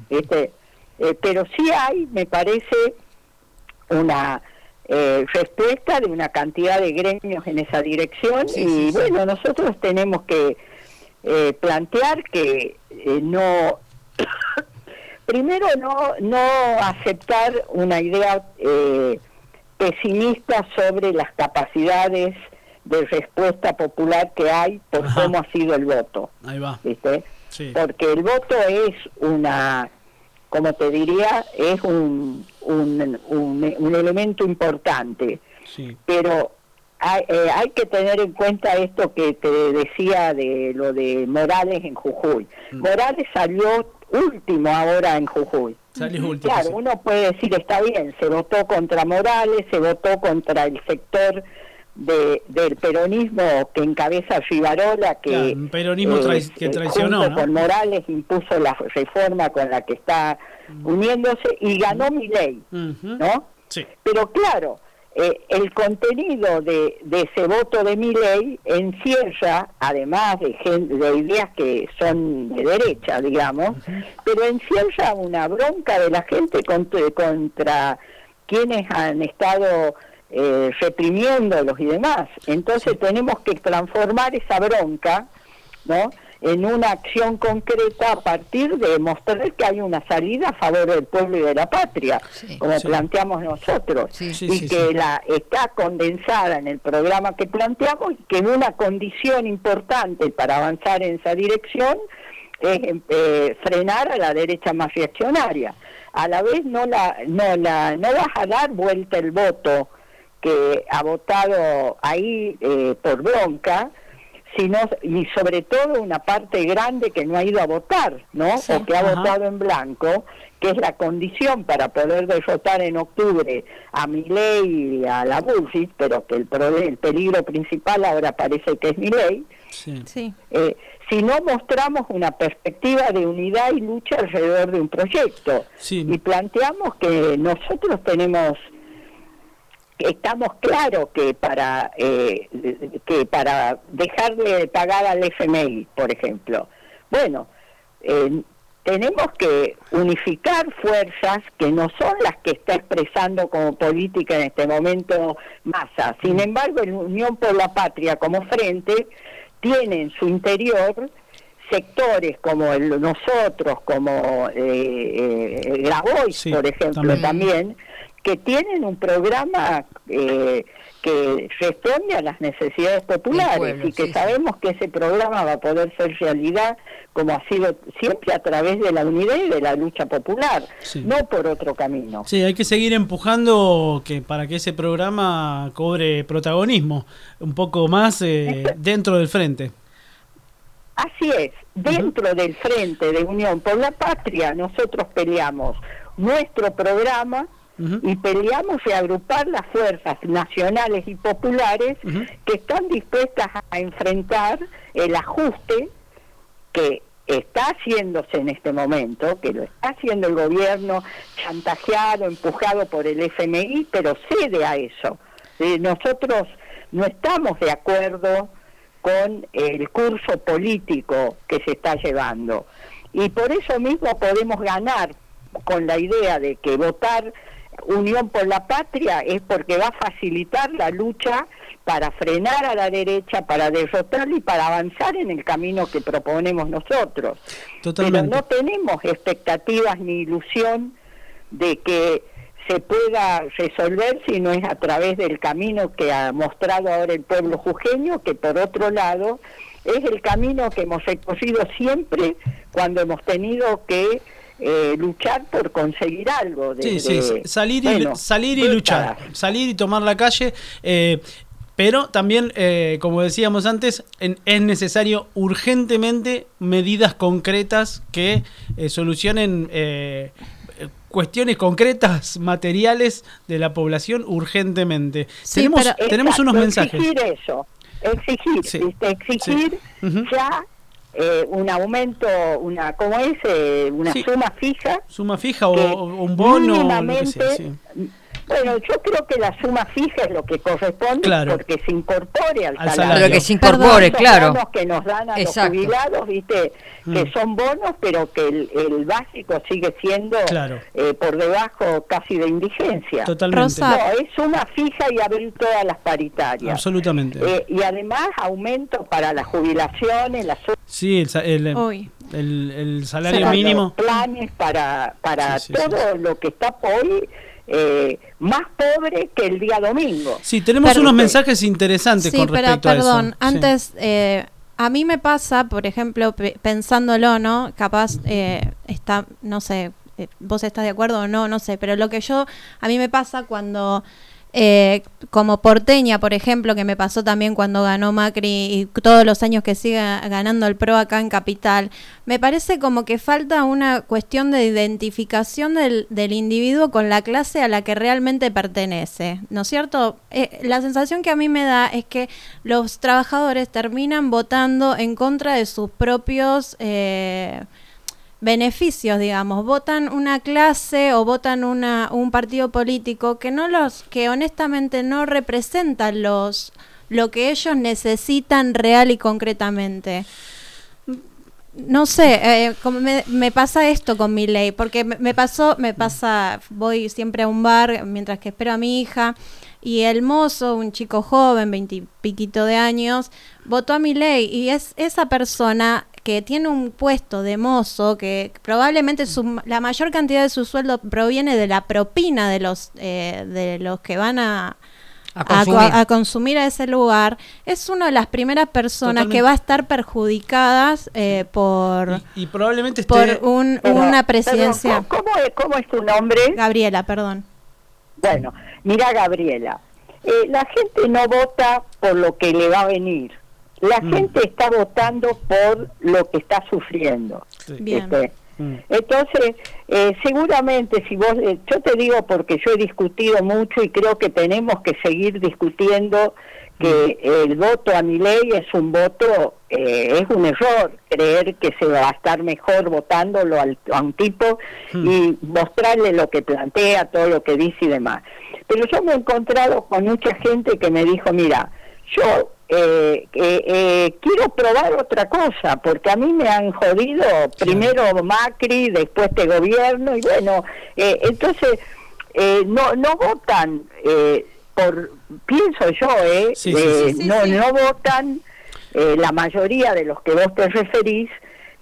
Este, eh, pero sí hay, me parece, una eh, respuesta de una cantidad de gremios en esa dirección Sí, y sí, sí. bueno, nosotros tenemos que eh, plantear que eh, no primero no no aceptar una idea eh, pesimista sobre las capacidades de respuesta popular que hay por Ajá. cómo ha sido el voto Ahí va. ¿viste? Sí. porque el voto es una como te diría es un un, un, un elemento importante Sí. pero hay, eh, hay que tener en cuenta esto que te decía de lo de Morales en Jujuy. Mm. Morales salió último ahora en Jujuy. Último. Claro, sí. uno puede decir, está bien, se votó contra Morales, se votó contra el sector de, del peronismo que encabeza Rivarola, que, Claro, un peronismo trai- que eh, traicionó, junto ¿no? con Morales impuso la reforma con la que está uniéndose y ganó mi ley. ¿no? Sí. Pero claro, eh, el contenido de, de ese voto de mi ley encierra, además de, de ideas que son de derecha, digamos, pero encierra una bronca de la gente contra, contra quienes han estado eh, reprimiéndolos y demás. Entonces tenemos que transformar esa bronca, ¿no? En una acción concreta a partir de mostrar que hay una salida a favor del pueblo y de la patria, Sí. como Sí. planteamos nosotros, Sí. Y que la está condensada en el programa que planteamos y que una condición importante para avanzar en esa dirección es eh, frenar a la derecha más reaccionaria. A la vez no la no la no vas a dar vuelta el voto que ha votado ahí eh, por bronca, sino y sobre todo una parte grande que no ha ido a votar, ¿no? Sí. O que ha Ajá. votado en blanco, que es la condición para poder derrotar en octubre a Milei y a la Bullrich, pero que el, el peligro principal ahora parece que es Milei, Sí. Sí. eh, si no mostramos una perspectiva de unidad y lucha alrededor de un proyecto Sí. y planteamos que nosotros tenemos estamos claros que para eh, que para dejar de pagar al FMI por ejemplo bueno eh, tenemos que unificar fuerzas que no son las que está expresando como política en este momento Massa. Sin embargo, la Unión por la Patria como frente tiene en su interior sectores como el, nosotros, como eh, eh, Grabois, Sí, por ejemplo, también. también, que tienen un programa eh, que responde a las necesidades populares pueblo, y que sí, sí. sabemos que ese programa va a poder ser realidad como ha sido siempre a través de la unidad y de la lucha popular, Sí. no por otro camino. Sí, hay que seguir empujando que para que ese programa cobre protagonismo un poco más eh, dentro del frente. Así es, dentro del Frente de Unión por la Patria nosotros peleamos nuestro programa Y peleamos de agrupar las fuerzas nacionales y populares que están dispuestas a enfrentar el ajuste que está haciéndose en este momento, que lo está haciendo el gobierno, chantajeado, empujado por el FMI, pero cede a eso. Eh, nosotros no estamos de acuerdo con el curso político que se está llevando. Y por eso mismo podemos ganar con la idea de que votar Unión por la Patria es porque va a facilitar la lucha para frenar a la derecha, para derrotarla y para avanzar en el camino que proponemos nosotros. Totalmente. Pero no tenemos expectativas ni ilusión de que se pueda resolver si no es a través del camino que ha mostrado ahora el pueblo jujeño, que por otro lado es el camino que hemos recorrido siempre cuando hemos tenido que eh, luchar por conseguir algo. Sí, sí, desde, salir y, bueno, salir y luchar, salir y tomar la calle. eh, pero también, eh, como decíamos antes, en- es necesario urgentemente medidas concretas que eh, solucionen eh, cuestiones concretas, materiales de la población urgentemente. Sí, tenemos, pero- tenemos unos mensajes. Exigir eso, exigir, Sí, ¿viste? exigir sí. Ya eh, un aumento, una, ¿cómo es? Eh, una Sí. suma fija. Suma fija o, un bono o lo que mínimamente- sea. sí. Bueno, yo creo que la suma fija es lo que corresponde Claro. porque se incorpore al, Al salario. Pero que se incorpore, claro. bonos que nos dan a Exacto. los jubilados, viste, que Mm. son bonos, pero que el, el básico sigue siendo Claro. eh, por debajo casi de indigencia. Totalmente. Rosa. No, es suma fija y abrir todas las paritarias. Absolutamente. Eh, y además aumento para las jubilaciones, las sí, el, sa- el- el- el salario mínimo. planes para, para Sí, sí, todo lo que está hoy eh, más pobre que el día domingo. Sí, tenemos Pero- unos mensajes interesantes Sí, con pero respecto a eso. perdón, Sí. antes, eh, a mí me pasa, por ejemplo, pe- pensándolo, ¿no? Capaz eh, está, no sé, eh, vos estás de acuerdo o no, no sé, pero lo que yo, a mí me pasa cuando, eh, como porteña, por ejemplo, que me pasó también cuando ganó Macri y todos los años que sigue ganando el PRO acá en Capital, me parece como que falta una cuestión de identificación del, del individuo con la clase a la que realmente pertenece, ¿no es cierto? Eh, la sensación que a mí me da es que los trabajadores terminan votando en contra de sus propios... eh, beneficios, digamos, votan una clase o votan una, un partido político que no los, que honestamente no representan los lo que ellos necesitan real y concretamente. no sé, eh, me pasa esto con mi ley, porque me, me pasó, me pasa, voy siempre a un bar mientras que espero a mi hija y el mozo, un chico joven, veintipiquito de años, votó a mi ley y es esa persona que tiene un puesto de mozo que probablemente su- la mayor cantidad de su sueldo proviene de la propina de los eh, de los que van a A a, co- consumir. a consumir a ese lugar, es una de las primeras personas Totalmente. que va a estar perjudicadas eh, por, Y, y probablemente esté... por un- Pero, una presidencia. ¿cómo, cómo es, ¿Cómo es tu nombre? Gabriela, perdón. Bueno, mira Gabriela, eh, la gente no vota por lo que le va a venir, la Mm. gente está votando por lo que está sufriendo. Sí. Bien. ¿viste? Mm. Entonces, eh, seguramente si vos, eh, yo te digo porque yo he discutido mucho y creo que tenemos que seguir discutiendo que el voto a mi ley es un voto, eh, es un error creer que se va a estar mejor votándolo al- a un tipo y mostrarle lo que plantea, todo lo que dice y demás. Pero yo me he encontrado con mucha gente que me dijo, mira, yo eh, eh, eh, quiero probar otra cosa, porque a mí me han jodido primero Macri, después este gobierno, y bueno, eh, entonces eh, no, no votan eh, por, pienso yo, eh, Sí, eh, sí. Sí, no, sí. no votan eh, la mayoría de los que vos te referís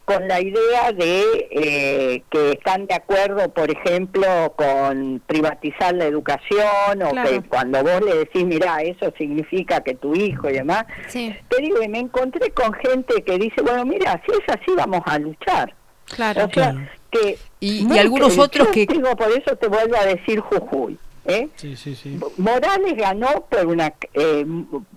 con la idea de eh, que están de acuerdo, por ejemplo, con privatizar la educación o Claro. que cuando vos le decís, mira, eso significa que tu hijo y demás, Sí, te digo, y me encontré con gente que dice, bueno, mira, si es así, vamos a luchar. claro. O sea, Claro. que... Y- y algunos que- otros que- digo, por eso te vuelvo a decir Jujuy. ¿Eh? Sí, sí, sí. Morales ganó por una eh,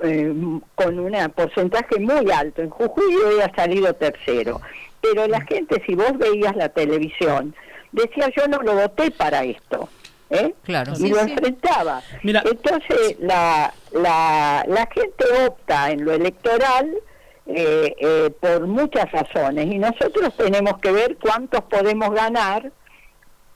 eh, con un porcentaje muy alto. En Jujuy hoy ha salido tercero. Pero la gente, si vos veías la televisión, decía yo no lo voté para esto. ¿eh? Claro. Y Sí, lo sí. enfrentaba. Mira. Entonces la, la, la gente opta en lo electoral eh, eh, por muchas razones y nosotros tenemos que ver cuántos podemos ganar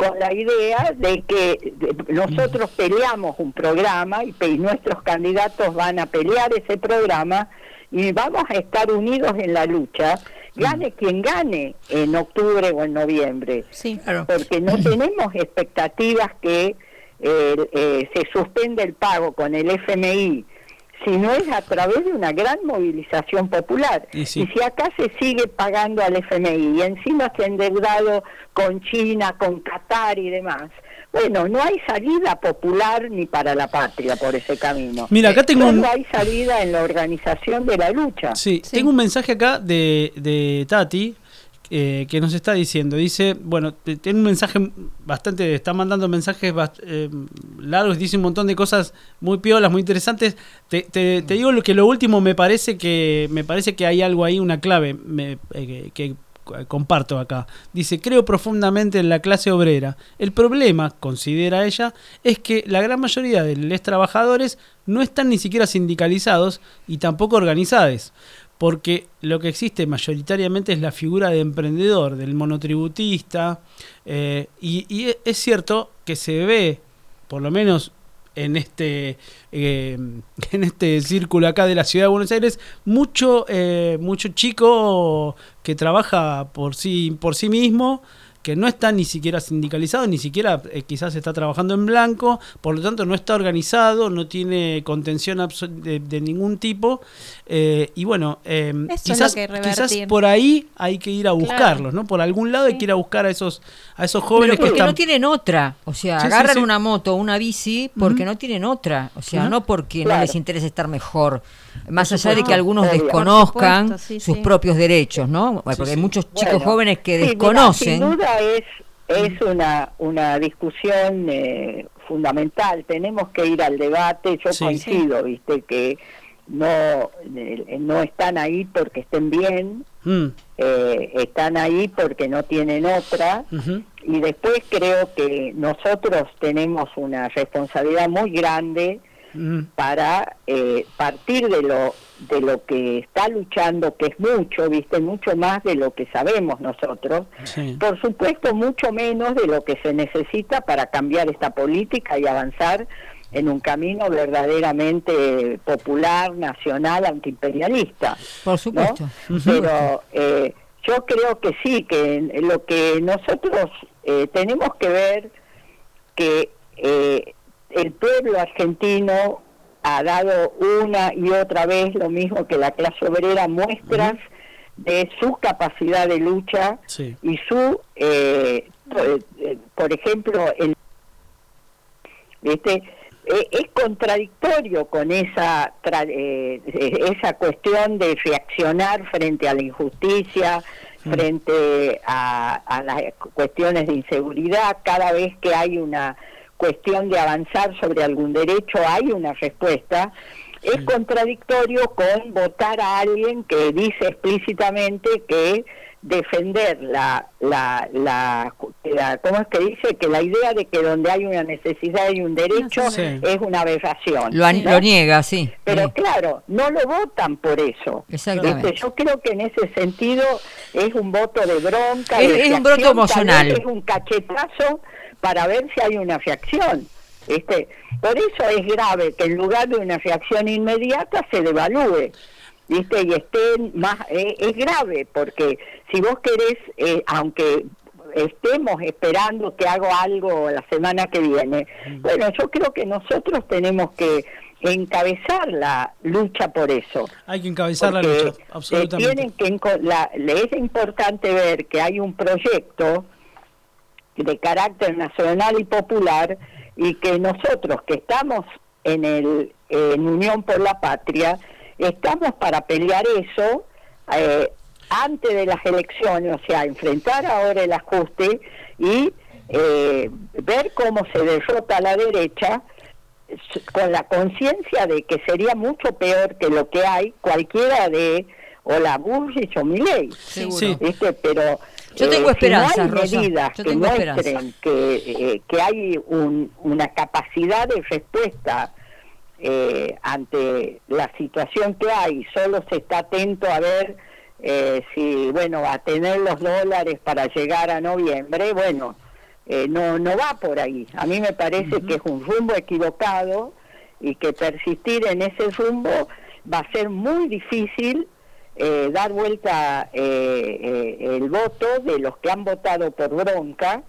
con la idea de que nosotros peleamos un programa y, nuestros candidatos van a pelear ese programa y vamos a estar unidos en la lucha, gane quien gane en octubre o en noviembre Sí. Claro. porque no tenemos expectativas que eh, eh, se suspenda el pago con el FMI, sino es a través de una gran movilización popular. Y sí. si acá se sigue pagando al FMI y encima se ha endeudado con China, con Qatar y demás, bueno, no hay salida popular ni para la patria por ese camino. Mira, acá tengo un- Solo hay salida en la organización de la lucha. Sí, Sí. tengo un mensaje acá de, de Tati eh, que nos está diciendo. Dice, bueno, tiene un mensaje bastante, está mandando mensajes eh, largos, dice un montón de cosas muy piolas, muy interesantes. Te, te- te digo que lo último me parece que me parece que hay algo ahí, una clave eh, que comparto acá. Dice, creo profundamente en la clase obrera. El problema, considera ella, es que la gran mayoría de los trabajadores no están ni siquiera sindicalizados y tampoco organizados. Porque lo que existe mayoritariamente es la figura de emprendedor, del monotributista. eh, y, e- es cierto que se ve, por lo menos en este eh, en este círculo acá de la ciudad de Buenos Aires mucho eh, mucho chico que trabaja por sí por sí mismo que no está ni siquiera sindicalizado, ni siquiera eh, quizás está trabajando en blanco, por lo tanto no está organizado, no tiene contención de ningún tipo. Eh, y bueno, eh, quizás, quizás por ahí hay que ir a buscarlos, ¿no? Por algún lado hay que ir a buscar a esos, a esos jóvenes Pero porque que están... no tienen otra. O sea, Sí, agarran sí. una moto o una bici porque no tienen otra. O sea, no porque no les interesa estar mejor. Más allá de que algunos desconozcan Por supuesto, sí, sus sí. propios derechos, ¿no? Porque hay muchos chicos Bueno, jóvenes que sí, mira, desconocen. sin duda es, es una, una discusión eh, fundamental. Tenemos que ir al debate. Yo Sí. coincido, viste, que no, eh, no están ahí porque estén bien, Mm, eh, están ahí porque no tienen otra. Y después creo que nosotros tenemos una responsabilidad muy grande Mm, para eh, partir de lo de lo que está luchando que es mucho viste mucho más de lo que sabemos nosotros sí. por supuesto mucho menos de lo que se necesita para cambiar esta política y avanzar en un camino verdaderamente popular nacional antiimperialista Por ¿no? supuesto. pero eh, yo creo que sí, que lo que nosotros eh, tenemos que ver que eh, el pueblo argentino ha dado una y otra vez lo mismo que la clase obrera muestras de su capacidad de lucha Sí. y su, eh, por, eh, por ejemplo, el, ¿viste? Eh, es contradictorio con esa tra- eh, esa cuestión de reaccionar frente a la injusticia, frente a, a las cuestiones de inseguridad, cada vez que hay una cuestión de avanzar sobre algún derecho hay una respuesta. Es contradictorio con votar a alguien que dice explícitamente que defender la, la, la, la- ¿cómo es que dice? Que la idea de que donde hay una necesidad hay un derecho Sí. es una aberración. Lo, an- ¿no? lo niega, sí. Pero Sí. claro, no lo votan por eso. Exactamente. ¿Viste? Yo creo que en ese sentido es un voto de bronca. Es- de es un voto reacción, emocional. Es un cachetazo para ver si hay una reacción. ¿viste? Por eso es grave que en lugar de una reacción inmediata se devalúe. ¿Viste? Y estén más. eh, es grave porque si vos querés, eh, aunque estemos esperando que haga algo la semana que viene, bueno, yo creo que nosotros tenemos que encabezar la lucha por eso. Hay que encabezar la lucha, eh, absolutamente. tienen que enco- la- le es importante ver que hay un proyecto de carácter nacional y popular y que nosotros que estamos en el en Unión por la Patria estamos para pelear eso eh, antes de las elecciones, o sea, enfrentar ahora el ajuste y eh, ver cómo se derrota la derecha con la conciencia de que sería mucho peor que lo que hay cualquiera de o la Bullrich o. Seguro. Sí. ¿viste? Pero Yo eh, tengo si esperanza, no hay Rosa. medidas Yo que muestren que, eh, que hay un- una capacidad de respuesta eh, ante la situación que hay, solo se está atento a ver eh, si, bueno, a tener los dólares para llegar a noviembre, bueno, eh, no, no va por ahí. A mí me parece que es un rumbo equivocado y que persistir en ese rumbo va a ser muy difícil eh, dar vuelta eh, eh, el voto de los que han votado por bronca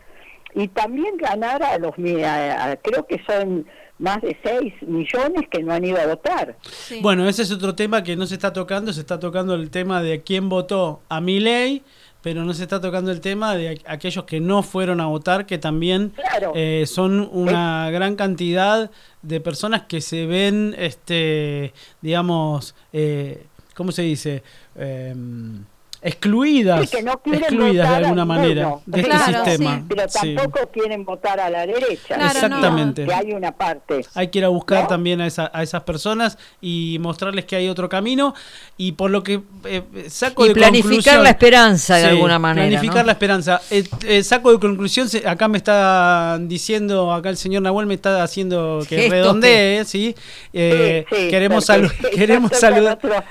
y también ganar a los, a- a- creo que son más de 6 millones que no han ido a votar. Sí. Bueno, ese es otro tema que no se está tocando, se está tocando el tema de quién votó a mi ley, pero no se está tocando el tema de aqu- aquellos que no fueron a votar, que también Claro. eh, son una gran cantidad de personas que se ven, este, digamos, eh, ¿cómo se dice? Em, excluidas, Sí, que no quieren excluidas de alguna manera de este sistema. sí. Pero Sí. tampoco quieren votar a la derecha. Claro, no. Exactamente. Que hay una parte. Hay que ir a buscar ¿No? también a, esa- a esas personas y mostrarles que hay otro camino. Y por lo que eh, saco Y de planificar conclusión- la esperanza de Sí, alguna manera. Planificar ¿no? la esperanza. Eh, eh, saco de conclusión, acá me está diciendo, acá el señor Nahuel me está haciendo que redondee, ¿sí? Eh, Sí, sí, queremos salu- queremos saludar otro-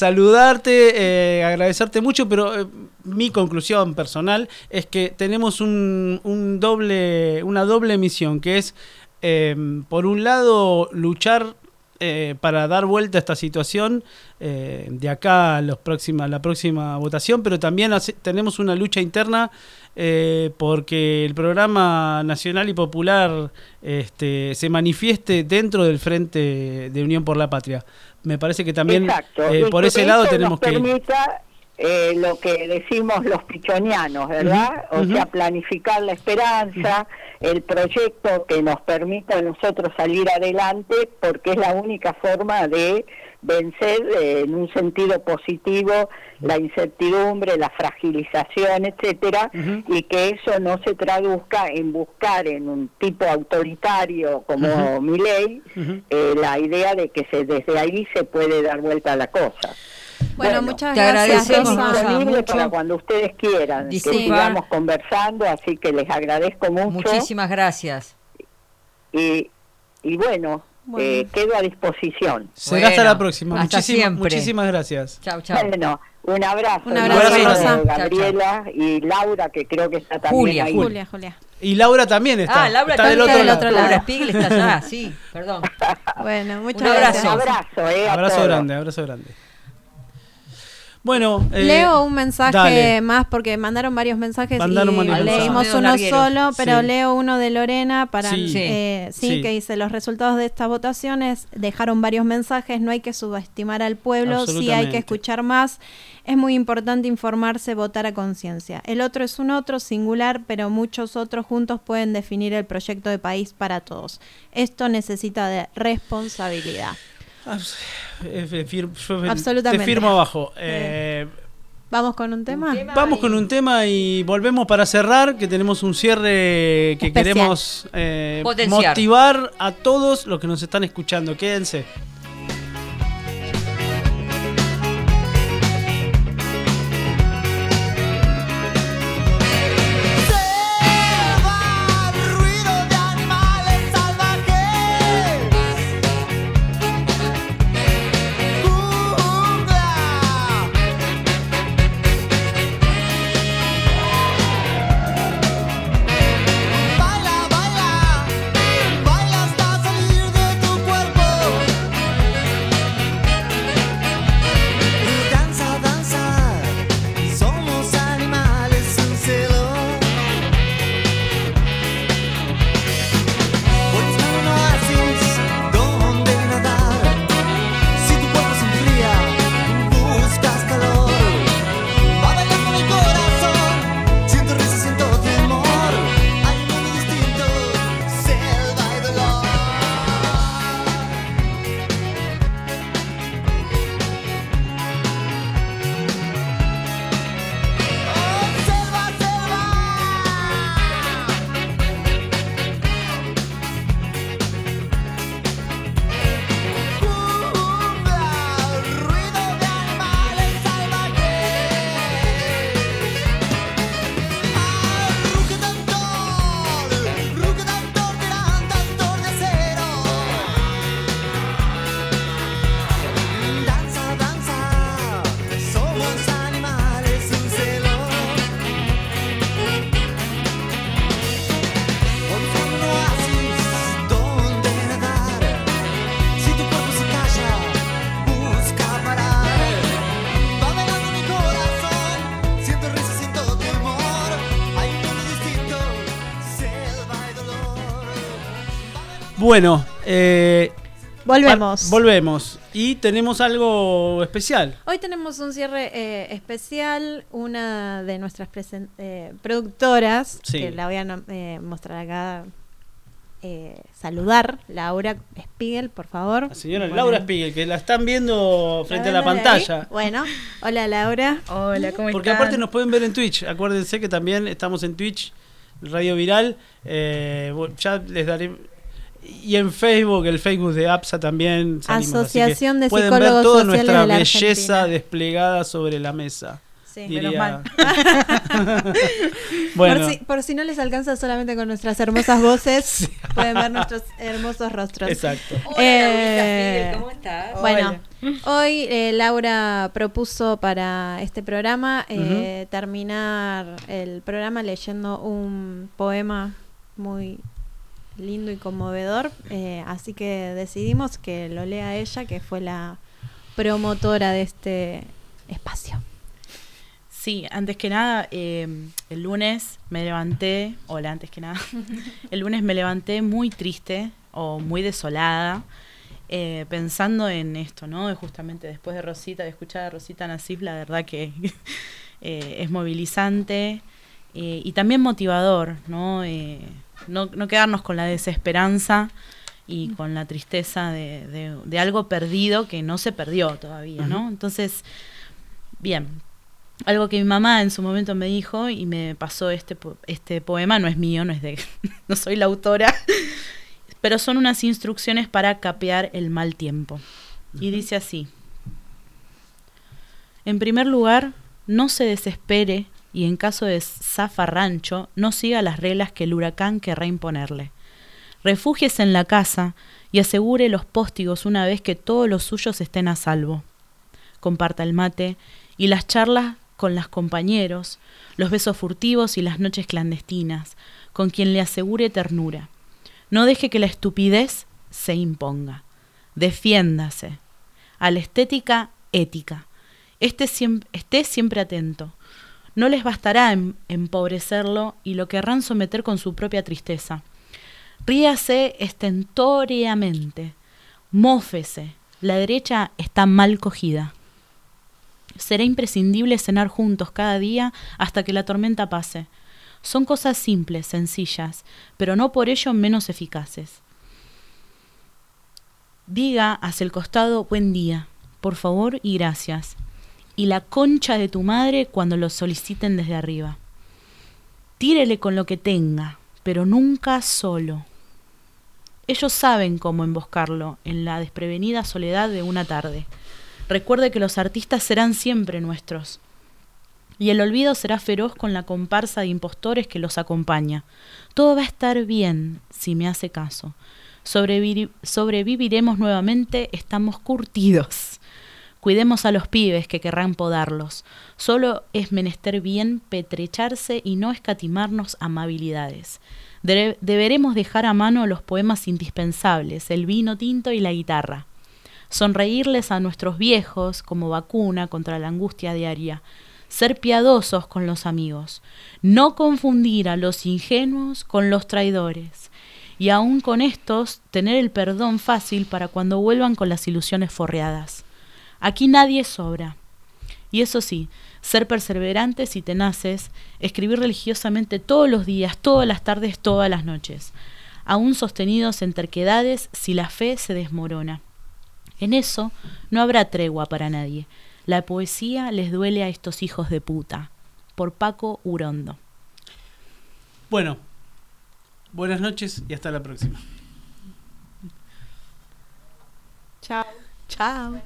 saludarte, eh, agradecerte mucho, pero eh, mi conclusión personal es que tenemos un, un doble, una doble misión, que es, eh, por un lado, luchar eh, para dar vuelta a esta situación eh, de acá a los próxima, la próxima votación, pero también tenemos una lucha interna eh, porque el programa nacional y popular este, se manifieste dentro del Frente de Unión por la Patria. Me parece que también eh, por ese lado tenemos nos que permita eh, lo que decimos los pichonianos, ¿verdad? O sea, planificar la esperanza, el proyecto que nos permita a nosotros salir adelante, porque es la única forma de vencer eh, en un sentido positivo la incertidumbre, la fragilización, etcétera, y que eso no se traduzca en buscar en un tipo autoritario como. Milei Ujú. eh, la idea de que se, desde ahí se puede dar vuelta a la cosa. Bueno, Bueno, muchas te gracias, agradecemos, Rosa. Para cuando ustedes quieran, Disculpa. que sigamos conversando, así que les agradezco mucho. Muchísimas gracias. Y, y bueno, Bueno. eh, quedo a disposición. Será hasta Bueno, la próxima. hasta Muchísimas, siempre. muchísimas gracias. Chau, chau. Bueno, un abrazo. Un abrazo, Un abrazo Rosa. Gabriela y Laura, que creo que está también Julia, ahí. Julia, Julia. Y Laura también está. Ah, Laura está del otro del lado. otro Laura. Spiegel está allá, sí, perdón. Bueno, muchas Un Un abrazo. gracias. abrazo, eh, Abrazo grande, abrazo grande. Bueno, eh, leo un mensaje dale. más porque mandaron varios mensajes Mandaron y varios leímos mensajes. uno solo, pero Sí. leo uno de Lorena para Sí. sí, eh, sí, Sí. que dice los resultados de estas votaciones dejaron varios mensajes, no hay que subestimar al pueblo, sí hay que escuchar más. Es muy importante informarse, votar a conciencia. El otro es un otro singular, pero muchos otros juntos pueden definir el proyecto de país para todos. Esto necesita de responsabilidad. Absolutamente. Te firmo abajo. Eh, Vamos con un tema. Vamos con un tema y volvemos para cerrar, que tenemos un cierre que Especial. queremos eh, motivar a todos los que nos están escuchando. Quédense. Bueno, eh, Volvemos. pa- volvemos. Y tenemos algo especial. Hoy tenemos un cierre eh, especial. Una de nuestras eh, productoras, Sí. que la voy a eh, mostrar acá, eh, saludar, Laura Spiegel, por favor. La señora Bueno, Laura Spiegel, que la están viendo frente a la pantalla. Bueno, hola Laura. Hola, ¿cómo Porque están? aparte nos pueden ver en Twitch. Acuérdense que también estamos en Twitch, Radio Viral. eh, ya les daré. Y en Facebook, el Facebook de APSA también. Asociación de Pueden ver Psicólogos toda Sociales nuestra de la belleza Argentina. desplegada sobre la mesa. Sí. Menos mal. bueno, Por, si, por si no les alcanza solamente con nuestras hermosas voces, pueden ver nuestros hermosos rostros. exacto. Hola, Eh, ¿cómo estás? Bueno, hoy eh, Laura propuso para este programa eh, terminar el programa leyendo un poema muy lindo y conmovedor, eh, así que decidimos que lo lea ella, que fue la promotora de este espacio. Sí, antes que nada, eh, el lunes me levanté, hola, antes que nada, el lunes me levanté muy triste o muy desolada, eh, pensando en esto, ¿no? Justamente después de Rosita, de escuchar a Rosita Nasif, la verdad que eh, es movilizante y también motivador, ¿no? No, no quedarnos con la desesperanza y con la tristeza de, de- de algo perdido que no se perdió todavía, ¿no? Entonces, bien, algo que mi mamá en su momento me dijo y me pasó este, po- este poema, no es mío, no es de, no soy la autora, pero son unas instrucciones para capear el mal tiempo. Y dice así, en primer lugar, no se desespere y en caso de zafarrancho, no siga las reglas que el huracán querrá imponerle. Refúgiese en la casa y asegure los póstigos una vez que todos los suyos estén a salvo. Comparta el mate y las charlas con los compañeros, los besos furtivos y las noches clandestinas, con quien le asegure ternura. No deje que la estupidez se imponga. Defiéndase. A la estética, ética. Este esté siempre atento. No les bastará em- empobrecerlo y lo querrán someter con su propia tristeza. Ríase estentóreamente. Mófese. La derecha está mal cogida. Será imprescindible cenar juntos cada día hasta que la tormenta pase. Son cosas simples, sencillas, pero no por ello menos eficaces. Diga hacia el costado buen día, por favor y gracias. Y la concha de tu madre cuando lo soliciten desde arriba. Tírele con lo que tenga, pero nunca solo. Ellos saben cómo emboscarlo en la desprevenida soledad de una tarde. Recuerde que los artistas serán siempre nuestros. Y el olvido será feroz con la comparsa de impostores que los acompaña. Todo va a estar bien si me hace caso. Sobrevivi- sobreviviremos nuevamente, estamos curtidos. Cuidemos a los pibes que querrán podarlos. Solo es menester bien petrecharse y no escatimarnos amabilidades. Deberemos dejar a mano los poemas indispensables, el vino tinto y la guitarra. Sonreírles a nuestros viejos como vacuna contra la angustia diaria. Ser piadosos con los amigos. No confundir a los ingenuos con los traidores. Y aun con estos, tener el perdón fácil para cuando vuelvan con las ilusiones forreadas. Aquí nadie sobra. Y eso sí, ser perseverantes y tenaces, escribir religiosamente todos los días, todas las tardes, todas las noches, aún sostenidos en terquedades si la fe se desmorona. En eso no habrá tregua para nadie. La poesía les duele a estos hijos de puta. Por Paco Urondo. Bueno, buenas noches y hasta la próxima. Chao. Chao.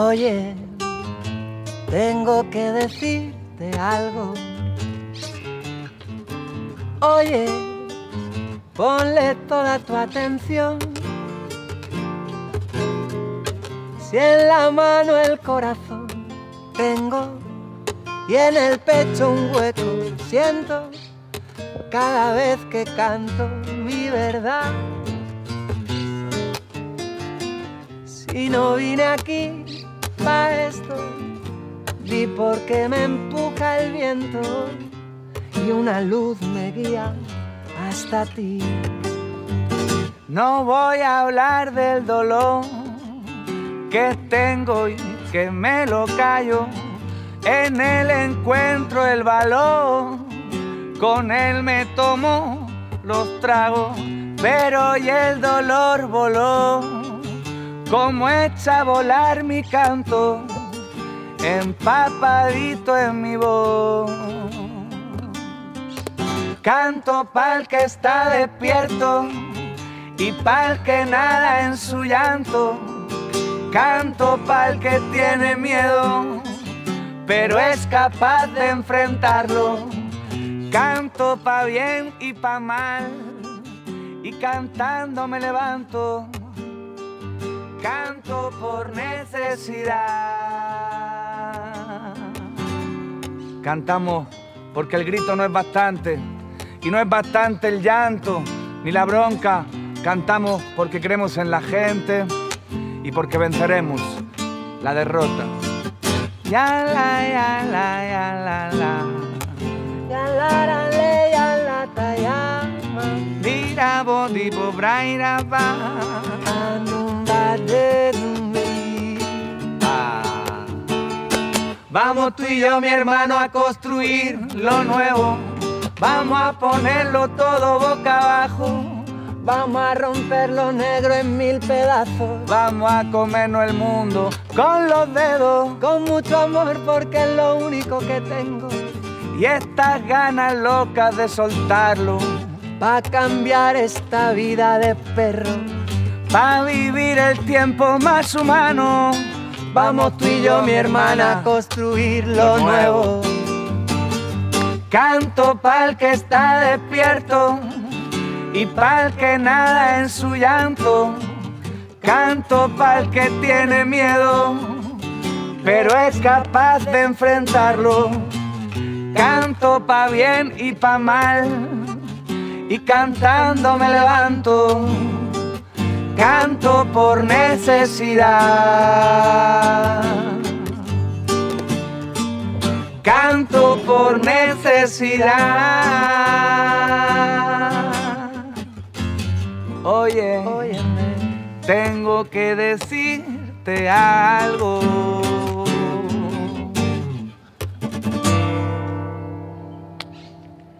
Oye, tengo que decirte algo. Oye, ponle toda tu atención. Si en la mano el corazón tengo y en el pecho un hueco siento cada vez que canto mi verdad. Si no vine aquí pa' esto, porque me empuja el viento y una luz me guía hasta ti. No voy a hablar del dolor que tengo y que me lo callo. En el encuentro el valor, con él me tomo los tragos, pero hoy el dolor voló como echa a volar mi canto, empapadito en mi voz. Canto pa'l que está despierto y pa'l que nada en su llanto. Canto pa'l que tiene miedo, pero es capaz de enfrentarlo. Canto pa' bien y pa' mal, y cantando me levanto canto por necesidad. Cantamos porque el grito no es bastante y no es bastante el llanto ni la bronca. Cantamos porque creemos en la gente y porque venceremos la derrota. Ya la ya la ya la. Ya la Dira bo di bo braira ba. Anumba de dumbi. Ah. Vamos tú y yo, mi hermano, a construir lo nuevo. Vamos a ponerlo todo boca abajo. Vamos a romper lo negro en mil pedazos. Vamos a comernos el mundo con los dedos. Con mucho amor porque es lo único que tengo. Y estas ganas locas de soltarlo. Pa' cambiar esta vida de perro. Pa' vivir el tiempo más humano. Vamos tú y yo, mi hermana, a construir lo nuevo. Canto pa'l que está despierto y pa'l que nada en su llanto. Canto pa'l que tiene miedo, pero es capaz de enfrentarlo. Canto pa' bien y pa' mal, y cantando me levanto. Canto por necesidad. Canto por necesidad. Oye, tengo que decirte algo.